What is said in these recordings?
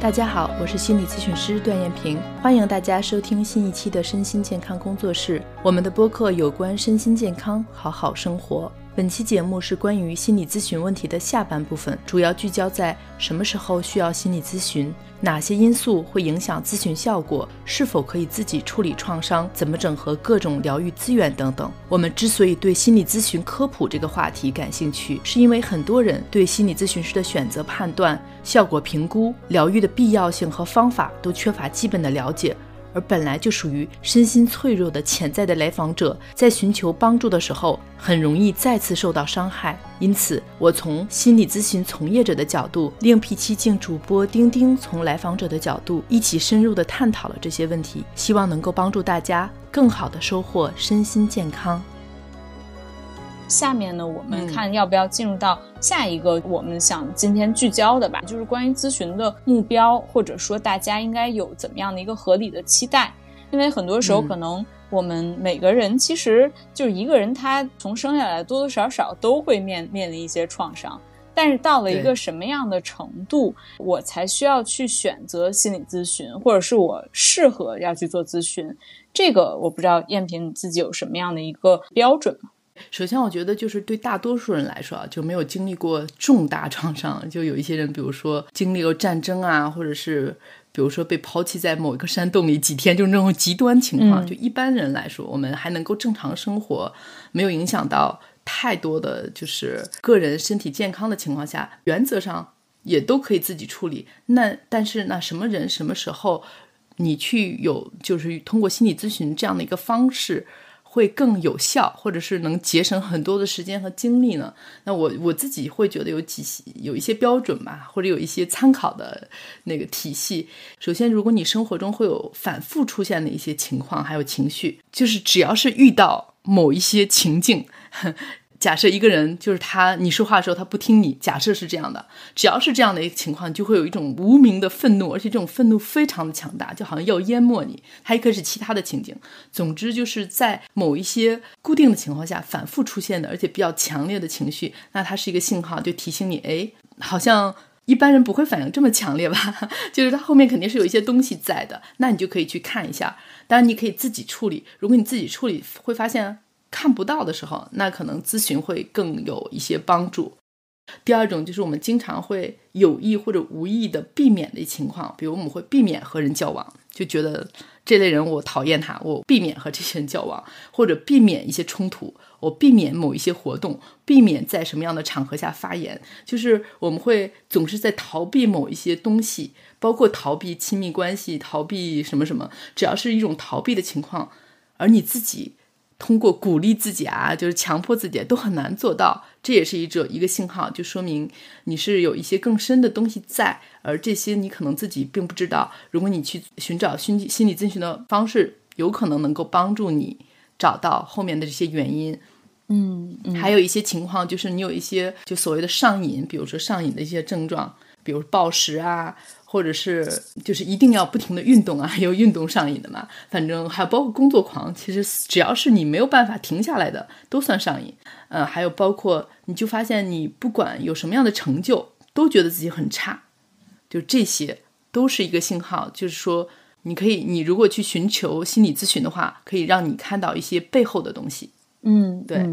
大家好，我是心理咨询师段艳萍，欢迎大家收听新一期的身心健康工作室。我们的播客有关身心健康，好好生活。本期节目是关于心理咨询问题的下半部分，主要聚焦在什么时候需要心理咨询，哪些因素会影响咨询效果，是否可以自己处理创伤，怎么整合各种疗愈资源等等。我们之所以对心理咨询科普这个话题感兴趣，是因为很多人对心理咨询师的选择、判断、效果评估、疗愈的必要性和方法都缺乏基本的了解。而本来就属于身心脆弱的潜在的来访者，在寻求帮助的时候，很容易再次受到伤害。因此，我从心理咨询从业者的角度，另辟蹊径主播丁丁从来访者的角度，一起深入的探讨了这些问题，希望能够帮助大家更好的收获身心健康。下面呢，我们看要不要进入到下一个我们想今天聚焦的吧，就是关于咨询的目标，或者说大家应该有怎么样的一个合理的期待。因为很多时候，可能我们每个人其实就是一个人，他从生下来多多少少都会面面临一些创伤，但是到了一个什么样的程度，我才需要去选择心理咨询，或者是我适合要去做咨询，这个我不知道燕平你自己有什么样的一个标准吗？首先，我觉得就是对大多数人来说啊，就没有经历过重大创伤。就有一些人，比如说经历过战争啊，或者是比如说被抛弃在某一个山洞里几天，就是那种极端情况。就一般人来说，我们还能够正常生活，没有影响到太多的就是个人身体健康的情况下，原则上也都可以自己处理。那但是那什么人什么时候你去有就是通过心理咨询这样的一个方式？会更有效，或者是能节省很多的时间和精力呢？那我我自己会觉得有几有一些标准吧，或者有一些参考的那个体系。首先，如果你生活中会有反复出现的一些情况，还有情绪，就是只要是遇到某一些情境。假设一个人就是他，你说话的时候他不听你。假设是这样的，只要是这样的一个情况，就会有一种无名的愤怒，而且这种愤怒非常的强大，就好像要淹没你。还可以是其他的情景。总之就是在某一些固定的情况下反复出现的，而且比较强烈的情绪，那它是一个信号，就提醒你，哎，好像一般人不会反应这么强烈吧？就是它后面肯定是有一些东西在的，那你就可以去看一下。当然你可以自己处理，如果你自己处理会发现。看不到的时候，那可能咨询会更有一些帮助。第二种就是我们经常会有意或者无意的避免的情况，比如我们会避免和人交往，就觉得这类人我讨厌他，我避免和这些人交往，或者避免一些冲突，我避免某一些活动，避免在什么样的场合下发言，就是我们会总是在逃避某一些东西，包括逃避亲密关系，逃避什么什么，只要是一种逃避的情况，而你自己。通过鼓励自己啊，就是强迫自己，都很难做到。这也是一种一个信号，就说明你是有一些更深的东西在，而这些你可能自己并不知道。如果你去寻找心心理咨询的方式，有可能能够帮助你找到后面的这些原因。嗯，还有一些情况就是你有一些就所谓的上瘾，比如说上瘾的一些症状，比如暴食啊。或者是就是一定要不停的运动啊，有运动上瘾的嘛。反正还有包括工作狂，其实只要是你没有办法停下来的，都算上瘾。呃，还有包括你就发现你不管有什么样的成就，都觉得自己很差，就这些都是一个信号，就是说你可以，你如果去寻求心理咨询的话，可以让你看到一些背后的东西。嗯，对，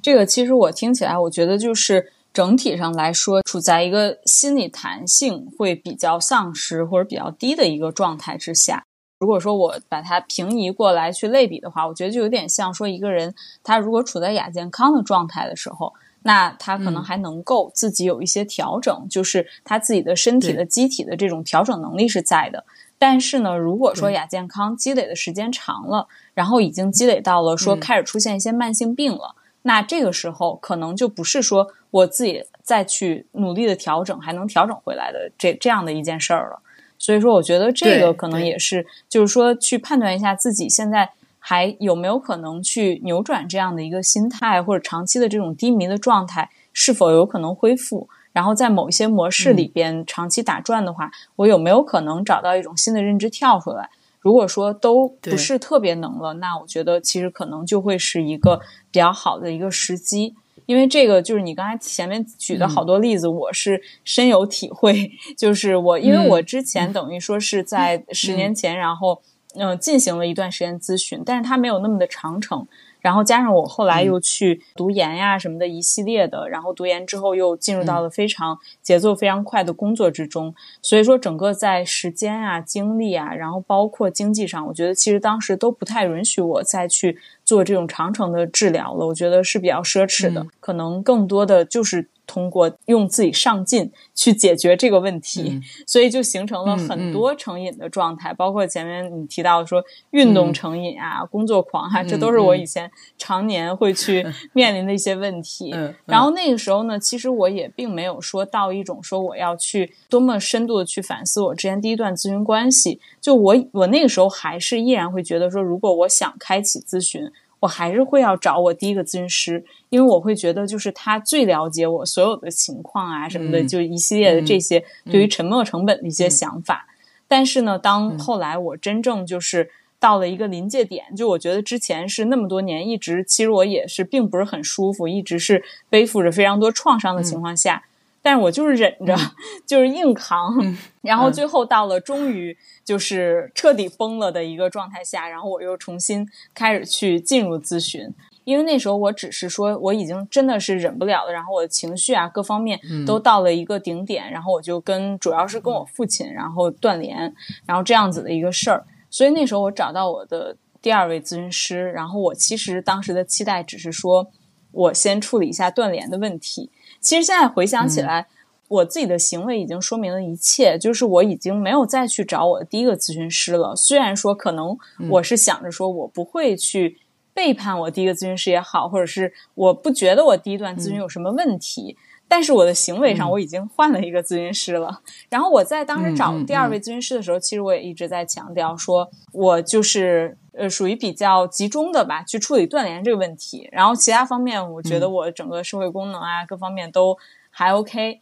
这个其实我听起来，我觉得就是。整体上来说，处在一个心理弹性会比较丧失或者比较低的一个状态之下。如果说我把它平移过来去类比的话，我觉得就有点像说一个人他如果处在亚健康的状态的时候，那他可能还能够自己有一些调整，就是他自己的身体的机体的这种调整能力是在的。但是呢，如果说亚健康积累的时间长了，然后已经积累到了说开始出现一些慢性病了。那这个时候可能就不是说我自己再去努力的调整还能调整回来的这这样的一件事儿了。所以说，我觉得这个可能也是，就是说去判断一下自己现在还有没有可能去扭转这样的一个心态，或者长期的这种低迷的状态是否有可能恢复。然后在某一些模式里边长期打转的话，我有没有可能找到一种新的认知跳出来？如果说都不是特别能了，那我觉得其实可能就会是一个比较好的一个时机。因为这个就是你刚才前面举的好多例子，我是深有体会。就是我，因为我之前等于说是在十年前，然后嗯进行了一段时间咨询，但是它没有那么的长程。然后加上我后来又去读研呀什么的一系列的，然后读研之后又进入到了非常节奏非常快的工作之中，所以说整个在时间啊、精力啊，然后包括经济上，我觉得其实当时都不太允许我再去做这种长程的治疗了，我觉得是比较奢侈的，可能更多的就是。通过用自己上进去解决这个问题，所以就形成了很多成瘾的状态。包括前面你提到说运动成瘾啊、工作狂啊，这都是我以前常年会去 面临的一些问题。然后那个时候呢，其实我也并没有说到一种说我要去多么深度的去反思我之前第一段咨询关系。就我我那个时候还是依然会觉得说，如果我想开启咨询。我还是会要找我第一个咨询师，因为我会觉得就是他最了解我所有的情况啊什么的，就一系列的这些对于沉没成本的一些想法。但是呢，当后来我真正就是到了一个临界点，就我觉得之前是那么多年一直，其实我也是并不是很舒服，一直是背负着非常多创伤的情况下。但是我就是忍着，就是硬扛，然后最后到了终于就是彻底崩了的一个状态下，然后我又重新开始去进入咨询，因为那时候我只是说我已经真的是忍不了了，然后我的情绪啊各方面都到了一个顶点，然后我就跟主要是跟我父亲然后断联，然后这样子的一个事儿，所以那时候我找到我的第二位咨询师，然后我其实当时的期待只是说我先处理一下断联的问题。其实现在回想起来，我自己的行为已经说明了一切，就是我已经没有再去找我的第一个咨询师了。虽然说可能我是想着说我不会去背叛我第一个咨询师也好，或者是我不觉得我第一段咨询有什么问题，但是我的行为上我已经换了一个咨询师了。然后我在当时找第二位咨询师的时候，其实我也一直在强调说，我就是呃属于比较集中的吧，去处理断联这个问题。然后其他方面，我觉得我整个社会功能啊各方面都还 OK。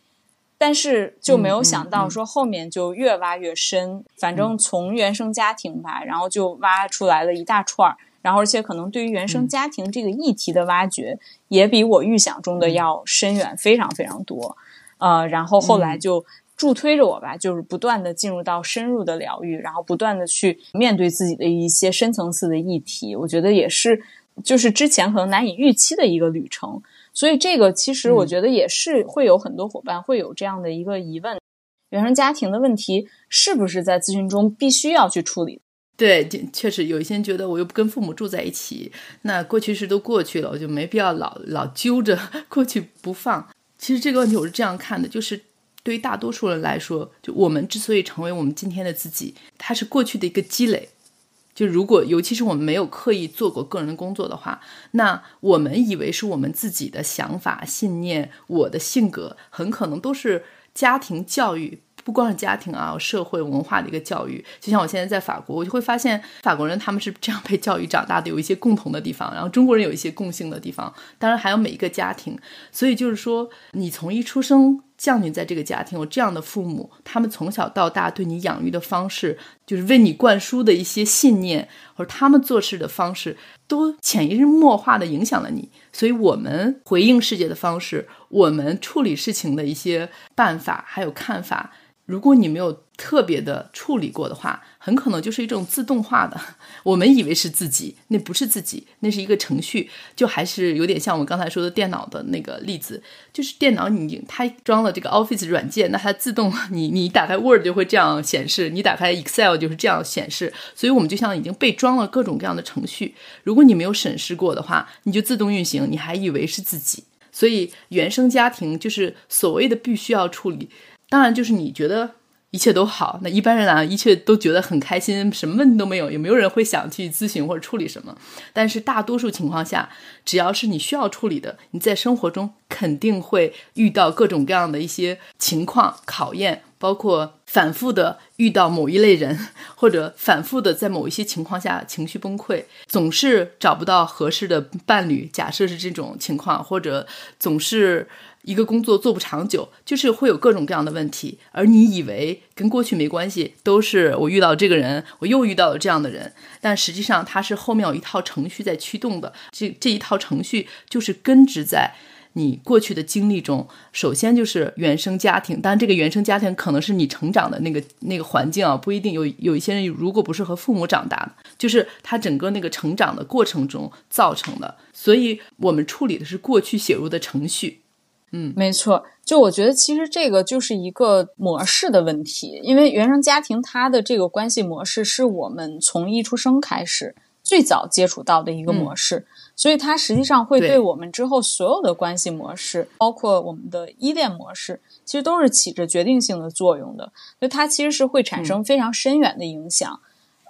但是就没有想到说后面就越挖越深，反正从原生家庭吧，然后就挖出来了一大串儿，然后而且可能对于原生家庭这个议题的挖掘，也比我预想中的要深远非常非常多，呃，然后后来就助推着我吧，就是不断的进入到深入的疗愈，然后不断的去面对自己的一些深层次的议题，我觉得也是就是之前可能难以预期的一个旅程。所以这个其实我觉得也是会有很多伙伴会有这样的一个疑问：原生家庭的问题是不是在咨询中必须要去处理？对，确实有一些人觉得我又不跟父母住在一起，那过去式都过去了，我就没必要老老揪着 过去不放。其实这个问题我是这样看的，就是对于大多数人来说，就我们之所以成为我们今天的自己，它是过去的一个积累。就如果，尤其是我们没有刻意做过个人的工作的话，那我们以为是我们自己的想法、信念、我的性格，很可能都是家庭教育，不光是家庭啊，社会文化的一个教育。就像我现在在法国，我就会发现法国人他们是这样被教育长大的，有一些共同的地方，然后中国人有一些共性的地方，当然还有每一个家庭。所以就是说，你从一出生。降临在这个家庭，有这样的父母，他们从小到大对你养育的方式，就是为你灌输的一些信念，或者他们做事的方式，都潜移默化的影响了你。所以，我们回应世界的方式，我们处理事情的一些办法，还有看法。如果你没有特别的处理过的话，很可能就是一种自动化的。我们以为是自己，那不是自己，那是一个程序，就还是有点像我们刚才说的电脑的那个例子，就是电脑你它装了这个 Office 软件，那它自动你你打开 Word 就会这样显示，你打开 Excel 就是这样显示。所以我们就像已经被装了各种各样的程序，如果你没有审视过的话，你就自动运行，你还以为是自己。所以原生家庭就是所谓的必须要处理。当然，就是你觉得一切都好，那一般人啊，一切都觉得很开心，什么问题都没有，也没有人会想去咨询或者处理什么。但是大多数情况下，只要是你需要处理的，你在生活中肯定会遇到各种各样的一些情况考验，包括反复的遇到某一类人，或者反复的在某一些情况下情绪崩溃，总是找不到合适的伴侣。假设是这种情况，或者总是。一个工作做不长久，就是会有各种各样的问题，而你以为跟过去没关系，都是我遇到这个人，我又遇到了这样的人，但实际上它是后面有一套程序在驱动的，这 这一套程序就是根植在你过去的经历中，首先就是原生家庭，当然这个原生家庭可能是你成长的那个那个环境啊，不一定有有一些人如果不是和父母长大的，就是他整个那个成长的过程中造成的，所以我们处理的是过去写入的程序。嗯，没错。就我觉得，其实这个就是一个模式的问题，因为原生家庭它的这个关系模式是我们从一出生开始最早接触到的一个模式，所以它实际上会对我们之后所有的关系模式，包括我们的依恋模式，其实都是起着决定性的作用的。所以它其实是会产生非常深远的影响。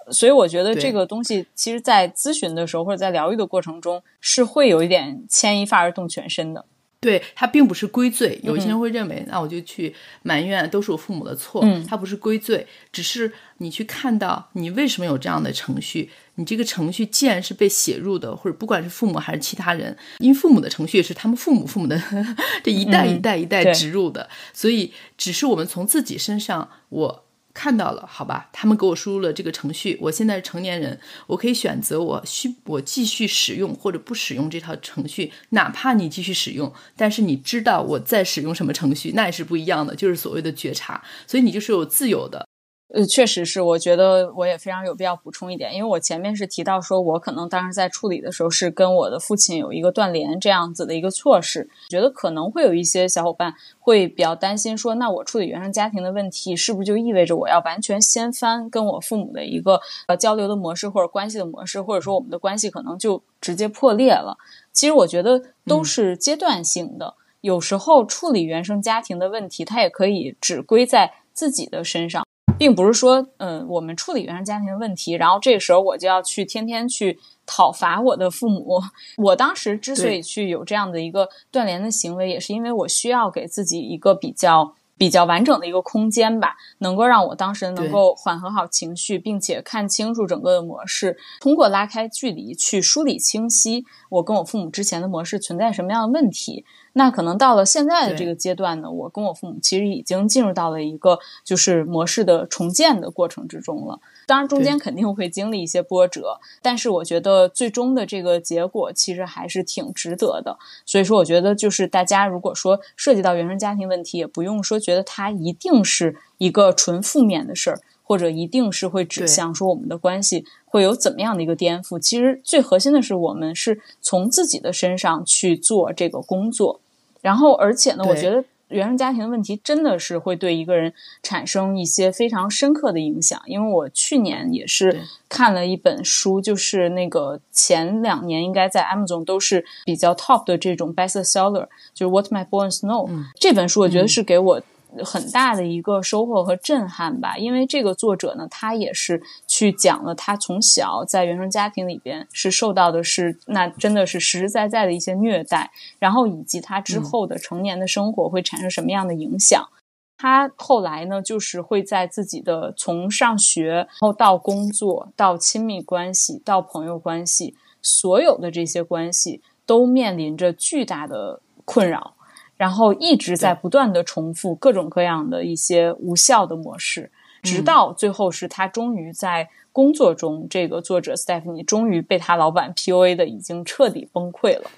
所以我觉得这个东西，其实，在咨询的时候或者在疗愈的过程中，是会有一点牵一发而动全身的。对他并不是归罪，有一些人会认为，那我就去埋怨都是我父母的错。嗯，他不是归罪，只是你去看到你为什么有这样的程序。你这个程序既然是被写入的，或者不管是父母还是其他人，因为父母的程序也是他们父母父母的 这一代一代一代植入的，所以只是我们从自己身上我。看到了，好吧，他们给我输入了这个程序，我现在是成年人，我可以选择我需我继续使用或者不使用这套程序，哪怕你继续使用，但是你知道我在使用什么程序，那也是不一样的，就是所谓的觉察，所以你就是有自由的。呃，确实是，我觉得我也非常有必要补充一点，因为我前面是提到说，我可能当时在处理的时候是跟我的父亲有一个断联这样子的一个措施，觉得可能会有一些小伙伴会比较担心，说那我处理原生家庭的问题，是不是就意味着我要完全掀翻跟我父母的一个呃交流的模式或者关系的模式，或者说我们的关系可能就直接破裂了？其实我觉得都是阶段性的，有时候处理原生家庭的问题，它也可以只归在自己的身上。并不是说，嗯，我们处理原生家庭的问题，然后这个时候我就要去天天去讨伐我的父母。我当时之所以去有这样的一个断联的行为，也是因为我需要给自己一个比较比较完整的一个空间吧，能够让我当时能够缓和好情绪，并且看清楚整个的模式，通过拉开距离去梳理清晰我跟我父母之前的模式存在什么样的问题。那可能到了现在的这个阶段呢，我跟我父母其实已经进入到了一个就是模式的重建的过程之中了。当然，中间肯定会经历一些波折，但是我觉得最终的这个结果其实还是挺值得的。所以说，我觉得就是大家如果说涉及到原生家庭问题，也不用说觉得它一定是一个纯负面的事儿，或者一定是会指向说我们的关系会有怎么样的一个颠覆。其实最核心的是，我们是从自己的身上去做这个工作。然后，而且呢，我觉得原生家庭的问题真的是会对一个人产生一些非常深刻的影响。因为我去年也是看了一本书，就是那个前两年应该在 Amazon 都是比较 top 的这种 bestseller，就是 What My Boys Know 这本书，我觉得是给我。很大的一个收获和震撼吧，因为这个作者呢，他也是去讲了他从小在原生家庭里边是受到的是那真的是实实在在的一些虐待，然后以及他之后的成年的生活会产生什么样的影响。他后来呢，就是会在自己的从上学，然后到工作，到亲密关系，到朋友关系，所有的这些关系都面临着巨大的困扰。然后一直在不断的重复各种各样的一些无效的模式，直到最后是他终于在工作中，这个作者 Stephanie 终于被他老板 PUA 的已经彻底崩溃了。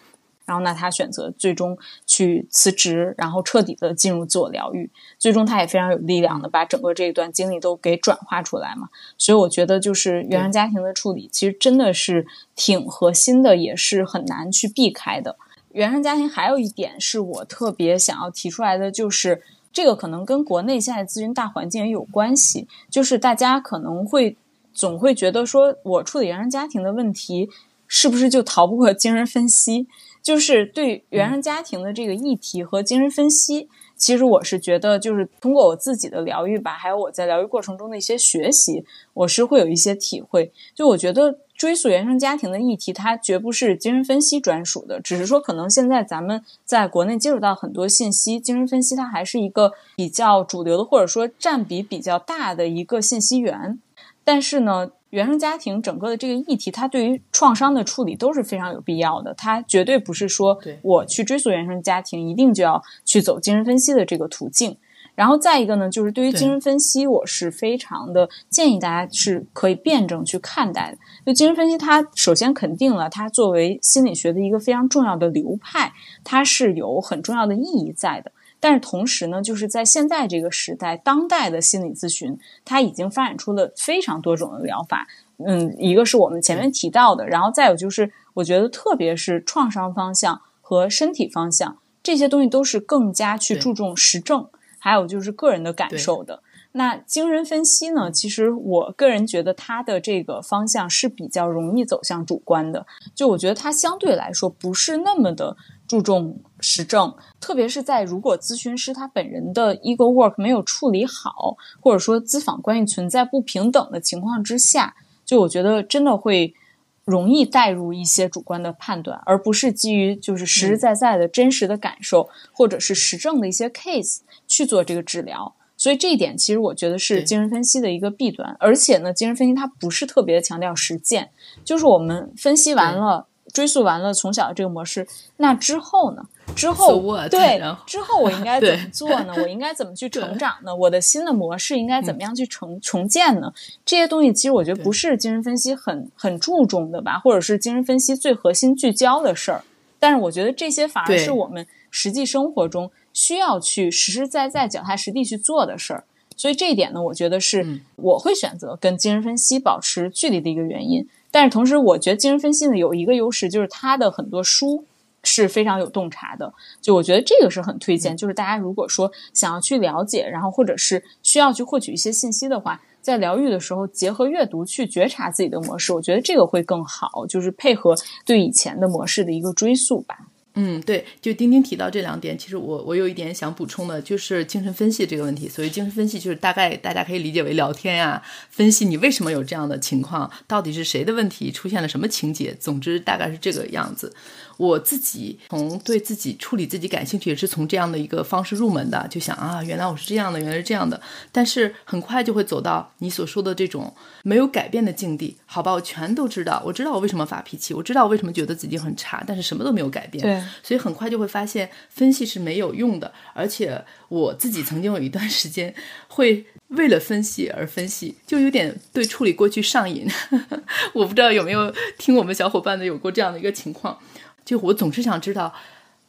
然后那他选择最终去辞职，然后彻底的进入自我疗愈。最终他也非常有力量的把整个这一段经历都给转化出来嘛。所以我觉得就是原生家庭的处理，其实真的是挺核心的，也是很难去避开的。原生家庭还有一点是我特别想要提出来的，就是这个可能跟国内现在咨询大环境也有关系，就是大家可能会总会觉得说，我处理原生家庭的问题，是不是就逃不过 精神分析？就是对原生家庭的这个议题和精神分析，其实我是觉得，就是通过我自己的疗愈吧，还有我在疗愈过程中的一些学习，我是会有一些体会。就我觉得。追溯原生家庭的议题，它绝不是精神分析专属的，只是说可能现在咱们在国内接触到很多信息，精神分析它还是一个比较主流的，或者说占比比较大的一个信息源。但是呢，原生家庭整个的这个议题，它对于创伤的处理都是非常有必要的。它绝对不是说我去追溯原生家庭，一定就要去走精神分析的这个途径。然后再一个呢，就是对于精神分析，我是非常的建议大家是可以辩证去看待的。就精神分析，它首先肯定了它作为心理学的一个非常重要的流派，它是有很重要的意义在的。但是同时呢，就是在现在这个时代，当代的心理咨询，它已经发展出了非常多种的疗法。嗯，一个是我们前面提到的，然后再有就是，我觉得特别是创伤方向和身体方向这些东西，都是更加去注重实证，还有就是个人的感受的。那精神分析呢？其实我个人觉得它的这个方向是比较容易走向主观的，就我觉得它相对来说不是那么的注重实证，特别是在如果咨询师他本人的 ego work 没有处理好，或者说咨访关系存在不平等的情况之下，就我觉得真的会容易带入一些主观的判断，而不是基于就是实实在在的真实的感受或者是实证的一些 case 去做这个治疗。所以这一点其实我觉得是精神分析的一个弊端，而且呢，精神分析它不是特别强调实践，就是我们分析完了、追溯完了从小的这个模式，那之后呢？之后对，之后我应该怎么做呢？我应该怎么去 成长呢？我的新的模式应该怎么样去重重建呢？这些东西其实我觉得不是精神分析很很注重的吧，或者是精神分析最核心聚焦的事儿。但是我觉得这些反而是我们实际生活中。需要去实实在在、脚踏实地去做的事儿，所以这一点呢，我觉得是我会选择跟精神分析保持距离的一个原因。但是同时，我觉得精神分析呢有一个优势，就是它的很多书是非常有洞察的。就我觉得这个是很推荐，就是大家如果说想要去了解，然后或者是需要去获取一些信息的话，在疗愈的时候结合阅读去觉察自己的模式，我觉得这个会更好，就是配合对以前的模式的一个追溯吧。嗯，对，就丁丁提到这两点，其实我我有一点想补充的，就是精神分析这个问题。所以精神分析就是大概大家可以理解为聊天呀，分析你为什么有这样的情况，到底是谁的问题，出现了什么情节，总之大概是这个样子。我自己从对自己处理自己感兴趣，也是从这样的一个方式入门的，就想啊，原来我是这样的，原来是这样的。但是很快就会走到你所说的这种没有改变的境地。好吧，我全都知道，我知道我为什么发脾气，我知道我为什么觉得自己很差，但是什么都没有改变。对，所以很快就会发现分析是没有用的。而且我自己曾经有一段时间会为了分析而分析，就有点对处理过去上瘾。我不知道有没有听我们小伙伴的有过这样的一个情况。就我总是想知道，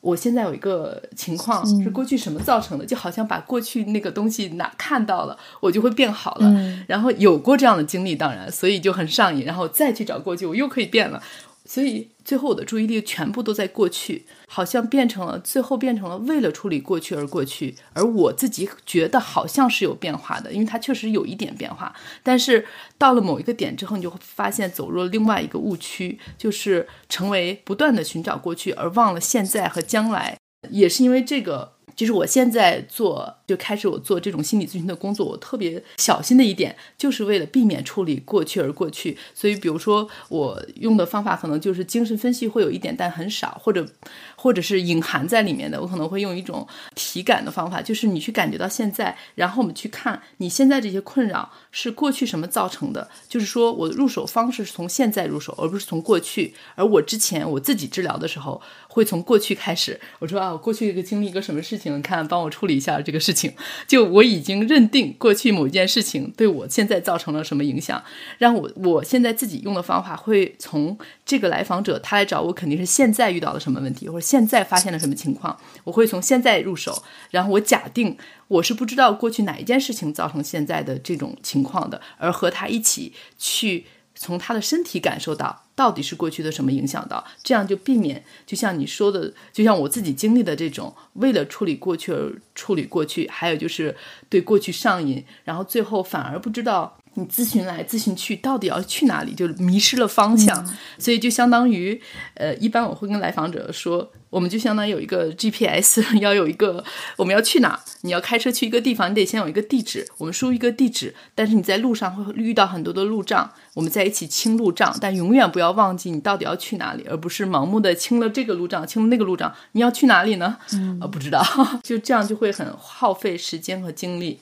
我现在有一个情况是过去什么造成的，就好像把过去那个东西拿看到了，我就会变好了。然后有过这样的经历，当然，所以就很上瘾，然后再去找过去，我又可以变了。所以最后我的注意力全部都在过去，好像变成了最后变成了为了处理过去而过去，而我自己觉得好像是有变化的，因为它确实有一点变化。但是到了某一个点之后，你就会发现走入了另外一个误区，就是成为不断的寻找过去，而忘了现在和将来。也是因为这个。其实我现在做，就开始我做这种心理咨询的工作，我特别小心的一点，就是为了避免处理过去而过去。所以，比如说我用的方法，可能就是精神分析会有一点，但很少，或者或者是隐含在里面的。我可能会用一种体感的方法，就是你去感觉到现在，然后我们去看你现在这些困扰是过去什么造成的。就是说我的入手方式是从现在入手，而不是从过去。而我之前我自己治疗的时候，会从过去开始。我说啊，我过去一个经历一个什么事情。看，帮我处理一下这个事情。就我已经认定过去某一件事情对我现在造成了什么影响，让我我现在自己用的方法会从这个来访者他来找我，肯定是现在遇到了什么问题，或者现在发现了什么情况，我会从现在入手。然后我假定我是不知道过去哪一件事情造成现在的这种情况的，而和他一起去。从他的身体感受到到底是过去的什么影响到，这样就避免，就像你说的，就像我自己经历的这种，为了处理过去而处理过去，还有就是对过去上瘾，然后最后反而不知道你咨询来咨询去到底要去哪里，就迷失了方向，所以就相当于，呃，一般我会跟来访者说。我们就相当于有一个 GPS，要有一个我们要去哪？你要开车去一个地方，你得先有一个地址。我们输一个地址，但是你在路上会遇到很多的路障，我们在一起清路障，但永远不要忘记你到底要去哪里，而不是盲目的清了这个路障，清了那个路障。你要去哪里呢？呃，不知道，就这样就会很耗费时间和精力。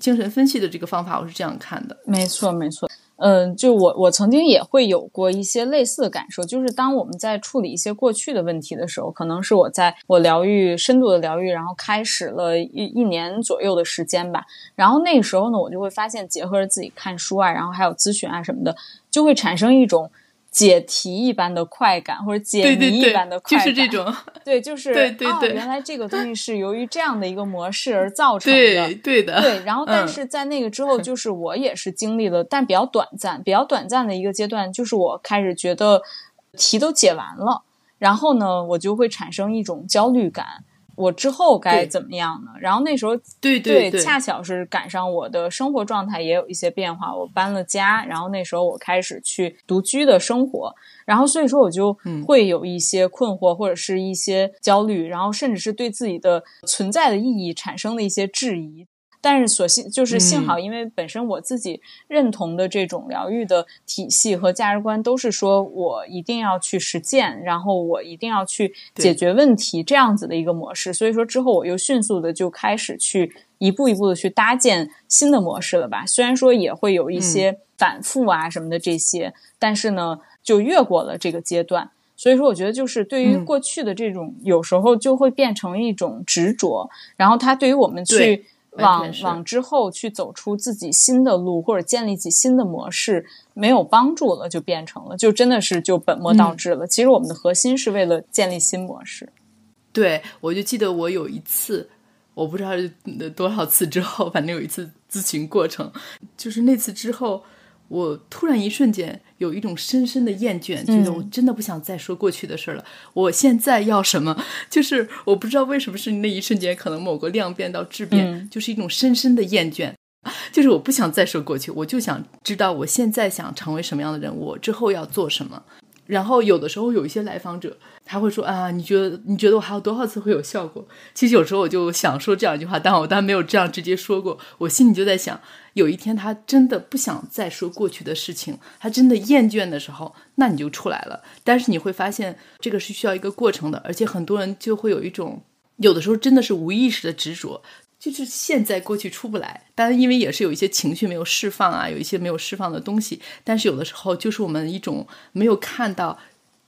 精神分析的这个方法，我是这样看的。没错，没错。嗯，就我我曾经也会有过一些类似的感受，就是当我们在处理一些过去的问题的时候，可能是我在我疗愈深度的疗愈，然后开始了一一年左右的时间吧，然后那个时候呢，我就会发现，结合着自己看书啊，然后还有咨询啊什么的，就会产生一种。解题一般的快感，或者解谜一般的快感，就是这种。对，就是 对对对，原来这个东西 是由于这样的一个模式而造成的。对对的。对，然后但是在那个之后，就是我也是经历了，但比较短暂，比较短暂的一个阶段，就是我开始觉得题都解完了，然后呢，我就会产生一种焦虑感。我之后该怎么样呢？然后那时候，对对对，恰巧是赶上我的生活状态也有一些变化，我搬了家，然后那时候我开始去独居的生活，然后所以说我就会有一些困惑或者是一些焦虑，然后甚至是对自己的存在的意义产生了一些质疑。但是，所幸就是幸好，因为本身我自己认同的这种疗愈的体系和价值观，都是说我一定要去实践，然后我一定要去解决问题这样子的一个模式。所以说之后，我又迅速的就开始去一步一步的去搭建新的模式了吧。虽然说也会有一些反复啊什么的这些，但是呢，就越过了这个阶段。所以说，我觉得就是对于过去的这种，有时候就会变成一种执着，然后它对于我们去。往往之后去走出自己新的路，或者建立起新的模式，没有帮助了，就变成了，就真的是就本末倒置了。其实我们的核心是为了建立新模式。对，我就记得我有一次，我不知道多少次之后，反正有一次咨询过程，就是那次之后。我突然一瞬间有一种深深的厌倦，觉得我真的不想再说过去的事了。我现在要什么？就是我不知道为什么是那一瞬间，可能某个量变到质变，就是一种深深的厌倦。就是我不想再说过去，我就想知道我现在想成为什么样的人，我之后要做什么。然后有的时候有一些来访者，他会说啊，你觉得你觉得我还有多少次会有效果？其实有时候我就想说这样一句话，但我当然没有这样直接说过，我心里就在想，有一天他真的不想再说过去的事情，他真的厌倦的时候，那你就出来了。但是你会发现，这个是需要一个过程的，而且很多人就会有一种，有的时候真的是无意识的执着。就是现在过去出不来，当然因为也是有一些情绪没有释放啊，有一些没有释放的东西。但是有的时候就是我们一种没有看到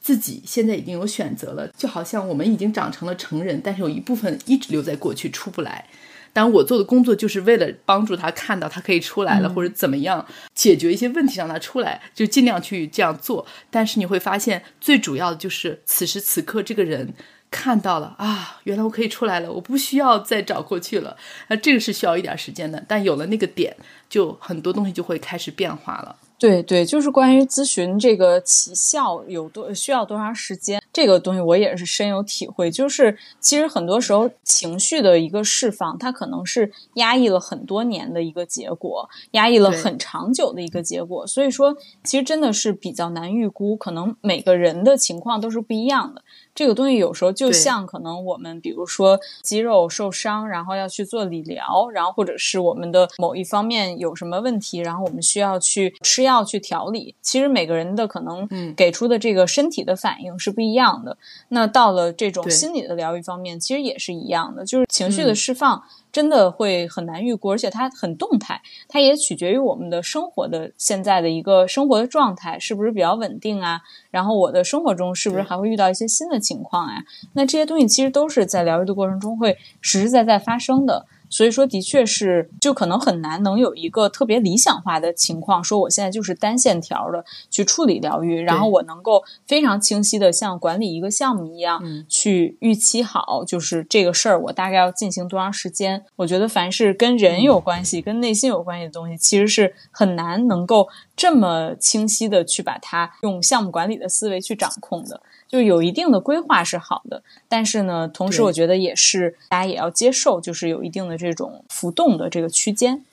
自己现在已经有选择了，就好像我们已经长成了成人，但是有一部分一直留在过去出不来。但我做的工作就是为了帮助他看到他可以出来了，或者怎么样解决一些问题让他出来，就尽量去这样做。但是你会发现，最主要的就是此时此刻这个人。看到了啊，原来我可以出来了，我不需要再找过去了。那这个是需要一点时间的，但有了那个点，就很多东西就会开始变化了。对对，就是关于咨询这个起效有多需要多长时间，这个东西我也是深有体会。就是其实很多时候情绪的一个释放，它可能是压抑了很多年的一个结果，压抑了很长久的一个结果。所以说，其实真的是比较难预估，可能每个人的情况都是不一样的。这个东西有时候就像可能我们比如说肌肉受伤，然后要去做理疗，然后或者是我们的某一方面有什么问题，然后我们需要去吃药去调理。其实每个人的可能给出的这个身体的反应是不一样的。那到了这种心理的疗愈方面，其实也是一样的，就是情绪的释放。真的会很难预估，而且它很动态，它也取决于我们的生活的现在的一个生活的状态是不是比较稳定啊？然后我的生活中是不是还会遇到一些新的情况呀？那这些东西其实都是在疗愈的过程中会实实在在发生的。所以说，的确是，就可能很难能有一个特别理想化的情况，说我现在就是单线条的去处理疗愈，然后我能够非常清晰的像管理一个项目一样去预期好，就是这个事儿我大概要进行多长时间。我觉得凡是跟人有关系、跟内心有关系的东西，其实是很难能够这么清晰的去把它用项目管理的思维去掌控的。就有一定的规划是好的，但是呢，同时我觉得也是大家也要接受，就是有一定的这种浮动的这个区间。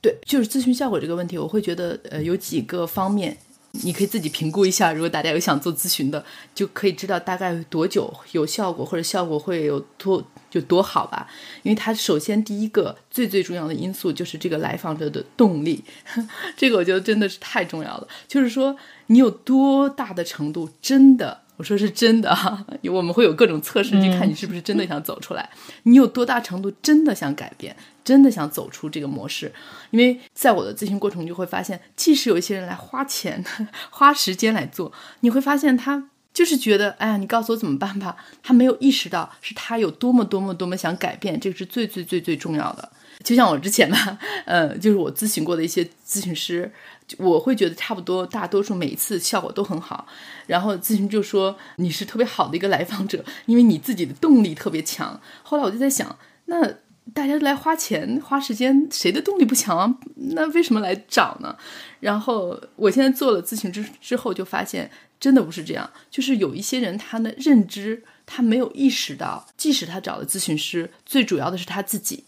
对，就是咨询效果这个问题，我会觉得呃有几个方面，你可以自己评估一下。如果大家有想做咨询的，就可以知道大概多久有效果，或者效果会有多就多好吧。因为它首先第一个最最重要的因素就是这个来访者的动力，这个我觉得真的是太重要了。就是说你有多大的程度真的。我说是真的，我们会有各种测试去看你是不是真的想走出来，你有多大程度真的想改变，真的想走出这个模式。因为在我的咨询过程，就会发现，即使有一些人来花钱、花时间来做，你会发现他就是觉得，哎呀，你告诉我怎么办吧，他没有意识到是他有多么多么多么想改变，这个是最最最最重要的。就像我之前吧，呃，就是我咨询过的一些咨询师。我会觉得差不多，大多数每一次效果都很好。然后咨询就说你是特别好的一个来访者，因为你自己的动力特别强。后来我就在想，那大家来花钱花时间，谁的动力不强？那为什么来找呢？然后我现在做了咨询之之后，就发现真的不是这样。就是有一些人他的认知他没有意识到，即使他找了咨询师，最主要的是他自己。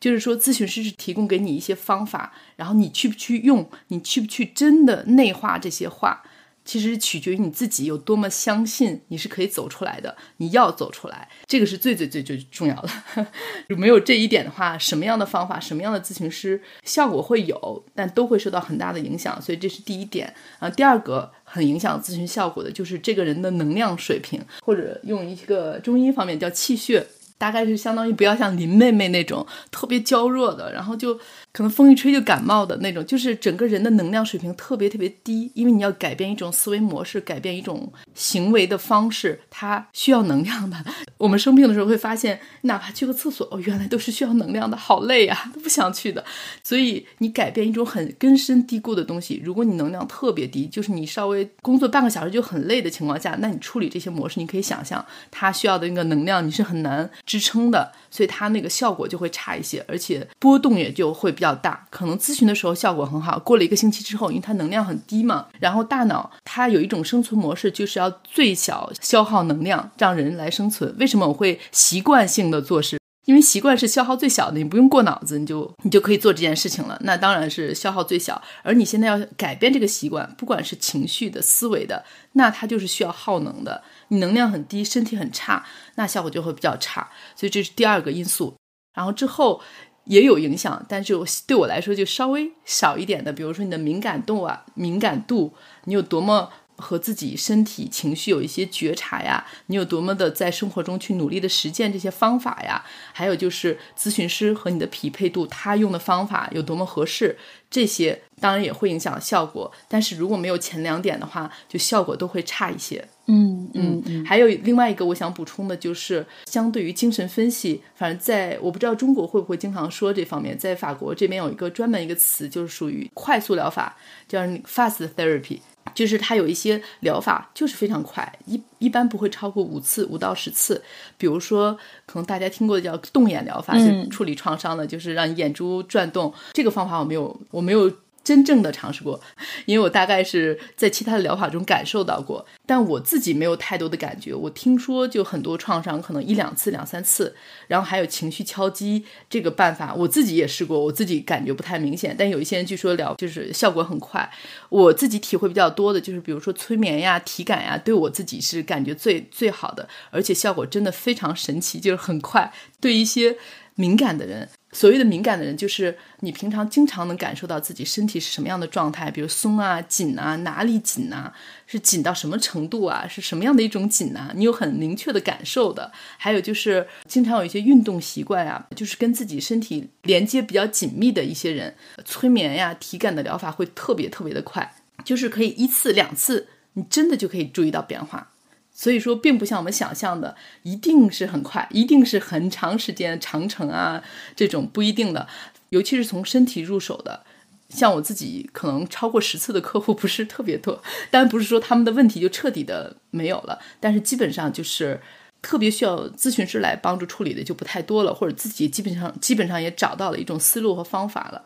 就是说，咨询师是提供给你一些方法，然后你去不去用，你去不去真的内化这些话，其实取决于你自己有多么相信你是可以走出来的。你要走出来，这个是最最最最重要的。没有这一点的话，什么样的方法，什么样的咨询师，效果会有，但都会受到很大的影响。所以这是第一点啊。第二个很影响咨询效果的就是这个人的能量水平，或者用一个中医方面叫气血。大概是相当于不要像林妹妹那种特别娇弱的，然后就可能风一吹就感冒的那种，就是整个人的能量水平特别特别低。因为你要改变一种思维模式，改变一种行为的方式，它需要能量的。我们生病的时候会发现，哪怕去个厕所，哦，原来都是需要能量的，好累啊，都不想去的。所以你改变一种很根深蒂固的东西，如果你能量特别低，就是你稍微工作半个小时就很累的情况下，那你处理这些模式，你可以想象它需要的那个能量，你是很难。支撑的，所以它那个效果就会差一些，而且波动也就会比较大。可能咨询的时候效果很好，过了一个星期之后，因为它能量很低嘛，然后大脑它有一种生存模式，就是要最小消耗能量，让人来生存。为什么我会习惯性的做事？因为习惯是消耗最小的，你不用过脑子，你就你就可以做这件事情了。那当然是消耗最小。而你现在要改变这个习惯，不管是情绪的、思维的，那它就是需要耗能的。你能量很低，身体很差，那效果就会比较差。所以这是第二个因素。然后之后也有影响，但是对我来说就稍微小一点的，比如说你的敏感度啊，敏感度，你有多么。和自己身体情绪有一些觉察呀，你有多么的在生活中去努力的实践这些方法呀？还有就是咨询师和你的匹配度，他用的方法有多么合适，这些当然也会影响效果。但是如果没有前两点的话，就效果都会差一些。嗯嗯嗯。还有另外一个我想补充的就是，相对于精神分析，反正在我不知道中国会不会经常说这方面，在法国这边有一个专门一个词，就是属于快速疗法，叫 fast therapy。就是它有一些疗法就是非常快，一一般不会超过五次，五到十次。比如说，可能大家听过的叫动眼疗法，是处理创伤的，就是让你眼珠转动。这个方法我没有，我没有。真正的尝试过，因为我大概是在其他的疗法中感受到过，但我自己没有太多的感觉。我听说就很多创伤可能一两次、两三次，然后还有情绪敲击这个办法，我自己也试过，我自己感觉不太明显。但有一些人据说疗就是效果很快，我自己体会比较多的就是，比如说催眠呀、体感呀，对我自己是感觉最最好的，而且效果真的非常神奇，就是很快。对一些敏感的人。所谓的敏感的人，就是你平常经常能感受到自己身体是什么样的状态，比如松啊、紧啊，哪里紧啊，是紧到什么程度啊，是什么样的一种紧啊，你有很明确的感受的。还有就是经常有一些运动习惯啊，就是跟自己身体连接比较紧密的一些人，催眠呀、体感的疗法会特别特别的快，就是可以一次两次，你真的就可以注意到变化。所以说，并不像我们想象的，一定是很快，一定是很长时间长程啊，这种不一定的。尤其是从身体入手的，像我自己可能超过十次的客户不是特别多，但不是说他们的问题就彻底的没有了，但是基本上就是特别需要咨询师来帮助处理的就不太多了，或者自己基本上基本上也找到了一种思路和方法了。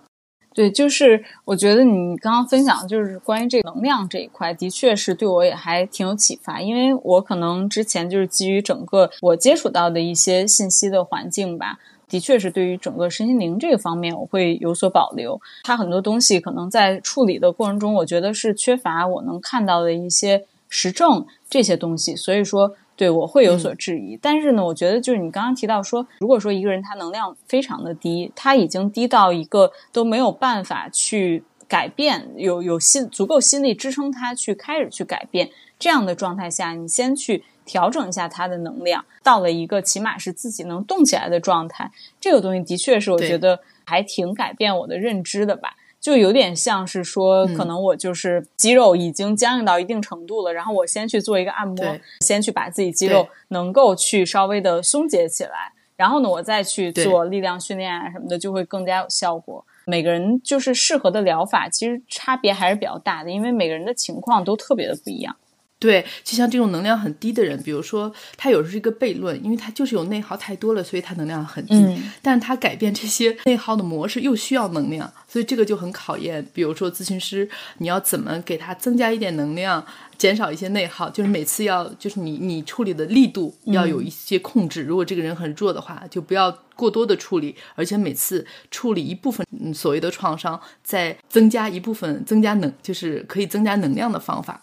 对，就是我觉得你刚刚分享就是关于这个能量这一块，的确是对我也还挺有启发。因为我可能之前就是基于整个我接触到的一些信息的环境吧，的确是对于整个身心灵这个方面我会有所保留。它很多东西可能在处理的过程中，我觉得是缺乏我能看到的一些实证这些东西，所以说。对，我会有所质疑，但是呢，我觉得就是你刚刚提到说，如果说一个人他能量非常的低，他已经低到一个都没有办法去改变，有有心足够心力支撑他去开始去改变。这样的状态下，你先去调整一下他的能量，到了一个起码是自己能动起来的状态。这个东西的确是我觉得还挺改变我的认知的吧。就有点像是说，可能我就是肌肉已经僵硬到一定程度了，然后我先去做一个按摩，先去把自己肌肉能够去稍微的松解起来，然后呢，我再去做力量训练啊什么的，就会更加有效果。每个人就是适合的疗法，其实差别还是比较大的，因为每个人的情况都特别的不一样。对，就像这种能量很低的人，比如说他有时候是一个悖论，因为他就是有内耗太多了，所以他能量很低。嗯，但是他改变这些内耗的模式又需要能量，所以这个就很考验。比如说咨询师，你要怎么给他增加一点能量，减少一些内耗？就是每次要，就是你你处理的力度要有一些控制。如果这个人很弱的话，就不要过多的处理，而且每次处理一部分所谓的创伤，再增加一部分增加能，就是可以增加能量的方法。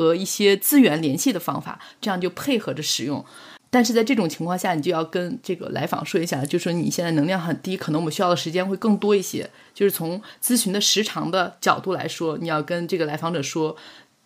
和一些资源联系的方法，这样就配合着使用。但是在这种情况下，你就要跟这个来访说一下，就说你现在能量很低，可能我们需要的时间会更多一些。就是从咨询的时长的角度来说，你要跟这个来访者说，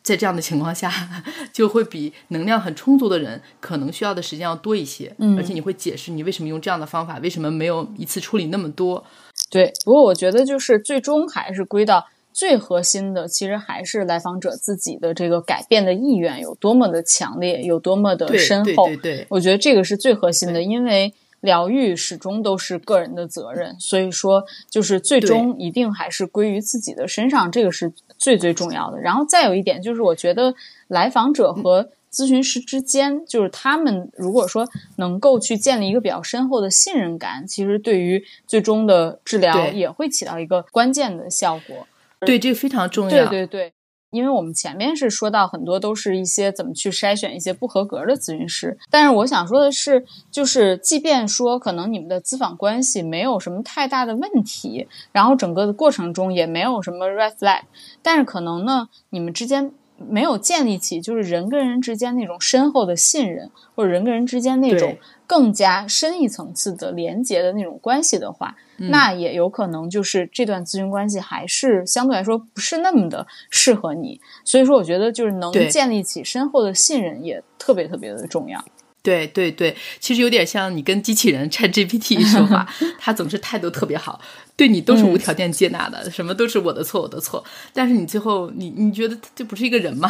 在这样的情况下，就会比能量很充足的人可能需要的时间要多一些。嗯，而且你会解释你为什么用这样的方法，为什么没有一次处理那么多。对，不过我觉得就是最终还是归到。最核心的其实还是来访者自己的这个改变的意愿有多么的强烈，有多么的深厚。对对对，我觉得这个是最核心的，因为疗愈始终都是个人的责任，所以说就是最终一定还是归于自己的身上，这个是最最重要的。然后再有一点就是，我觉得来访者和咨询师之间，就是他们如果说能够去建立一个比较深厚的信任感，其实对于最终的治疗也会起到一个关键的效果。对，这个非常重要。对对对，因为我们前面是说到很多都是一些怎么去筛选一些不合格的咨询师，但是我想说的是，就是即便说可能你们的咨访关系没有什么太大的问题，然后整个的过程中也没有什么 red flag，但是可能呢，你们之间没有建立起就是人跟人之间那种深厚的信任，或者人跟人之间那种。更加深一层次的连接的那种关系的话，那也有可能就是这段咨询关系还是相对来说不是那么的适合你。所以说，我觉得就是能建立起深厚的信任也特别特别的重要。对对对，其实有点像你跟机器人 Chat GPT 说话，他总是态度特别好。对你都是无条件接纳的，什么都是我的错，我的错。但是你最后，你你觉得这不是一个人吗？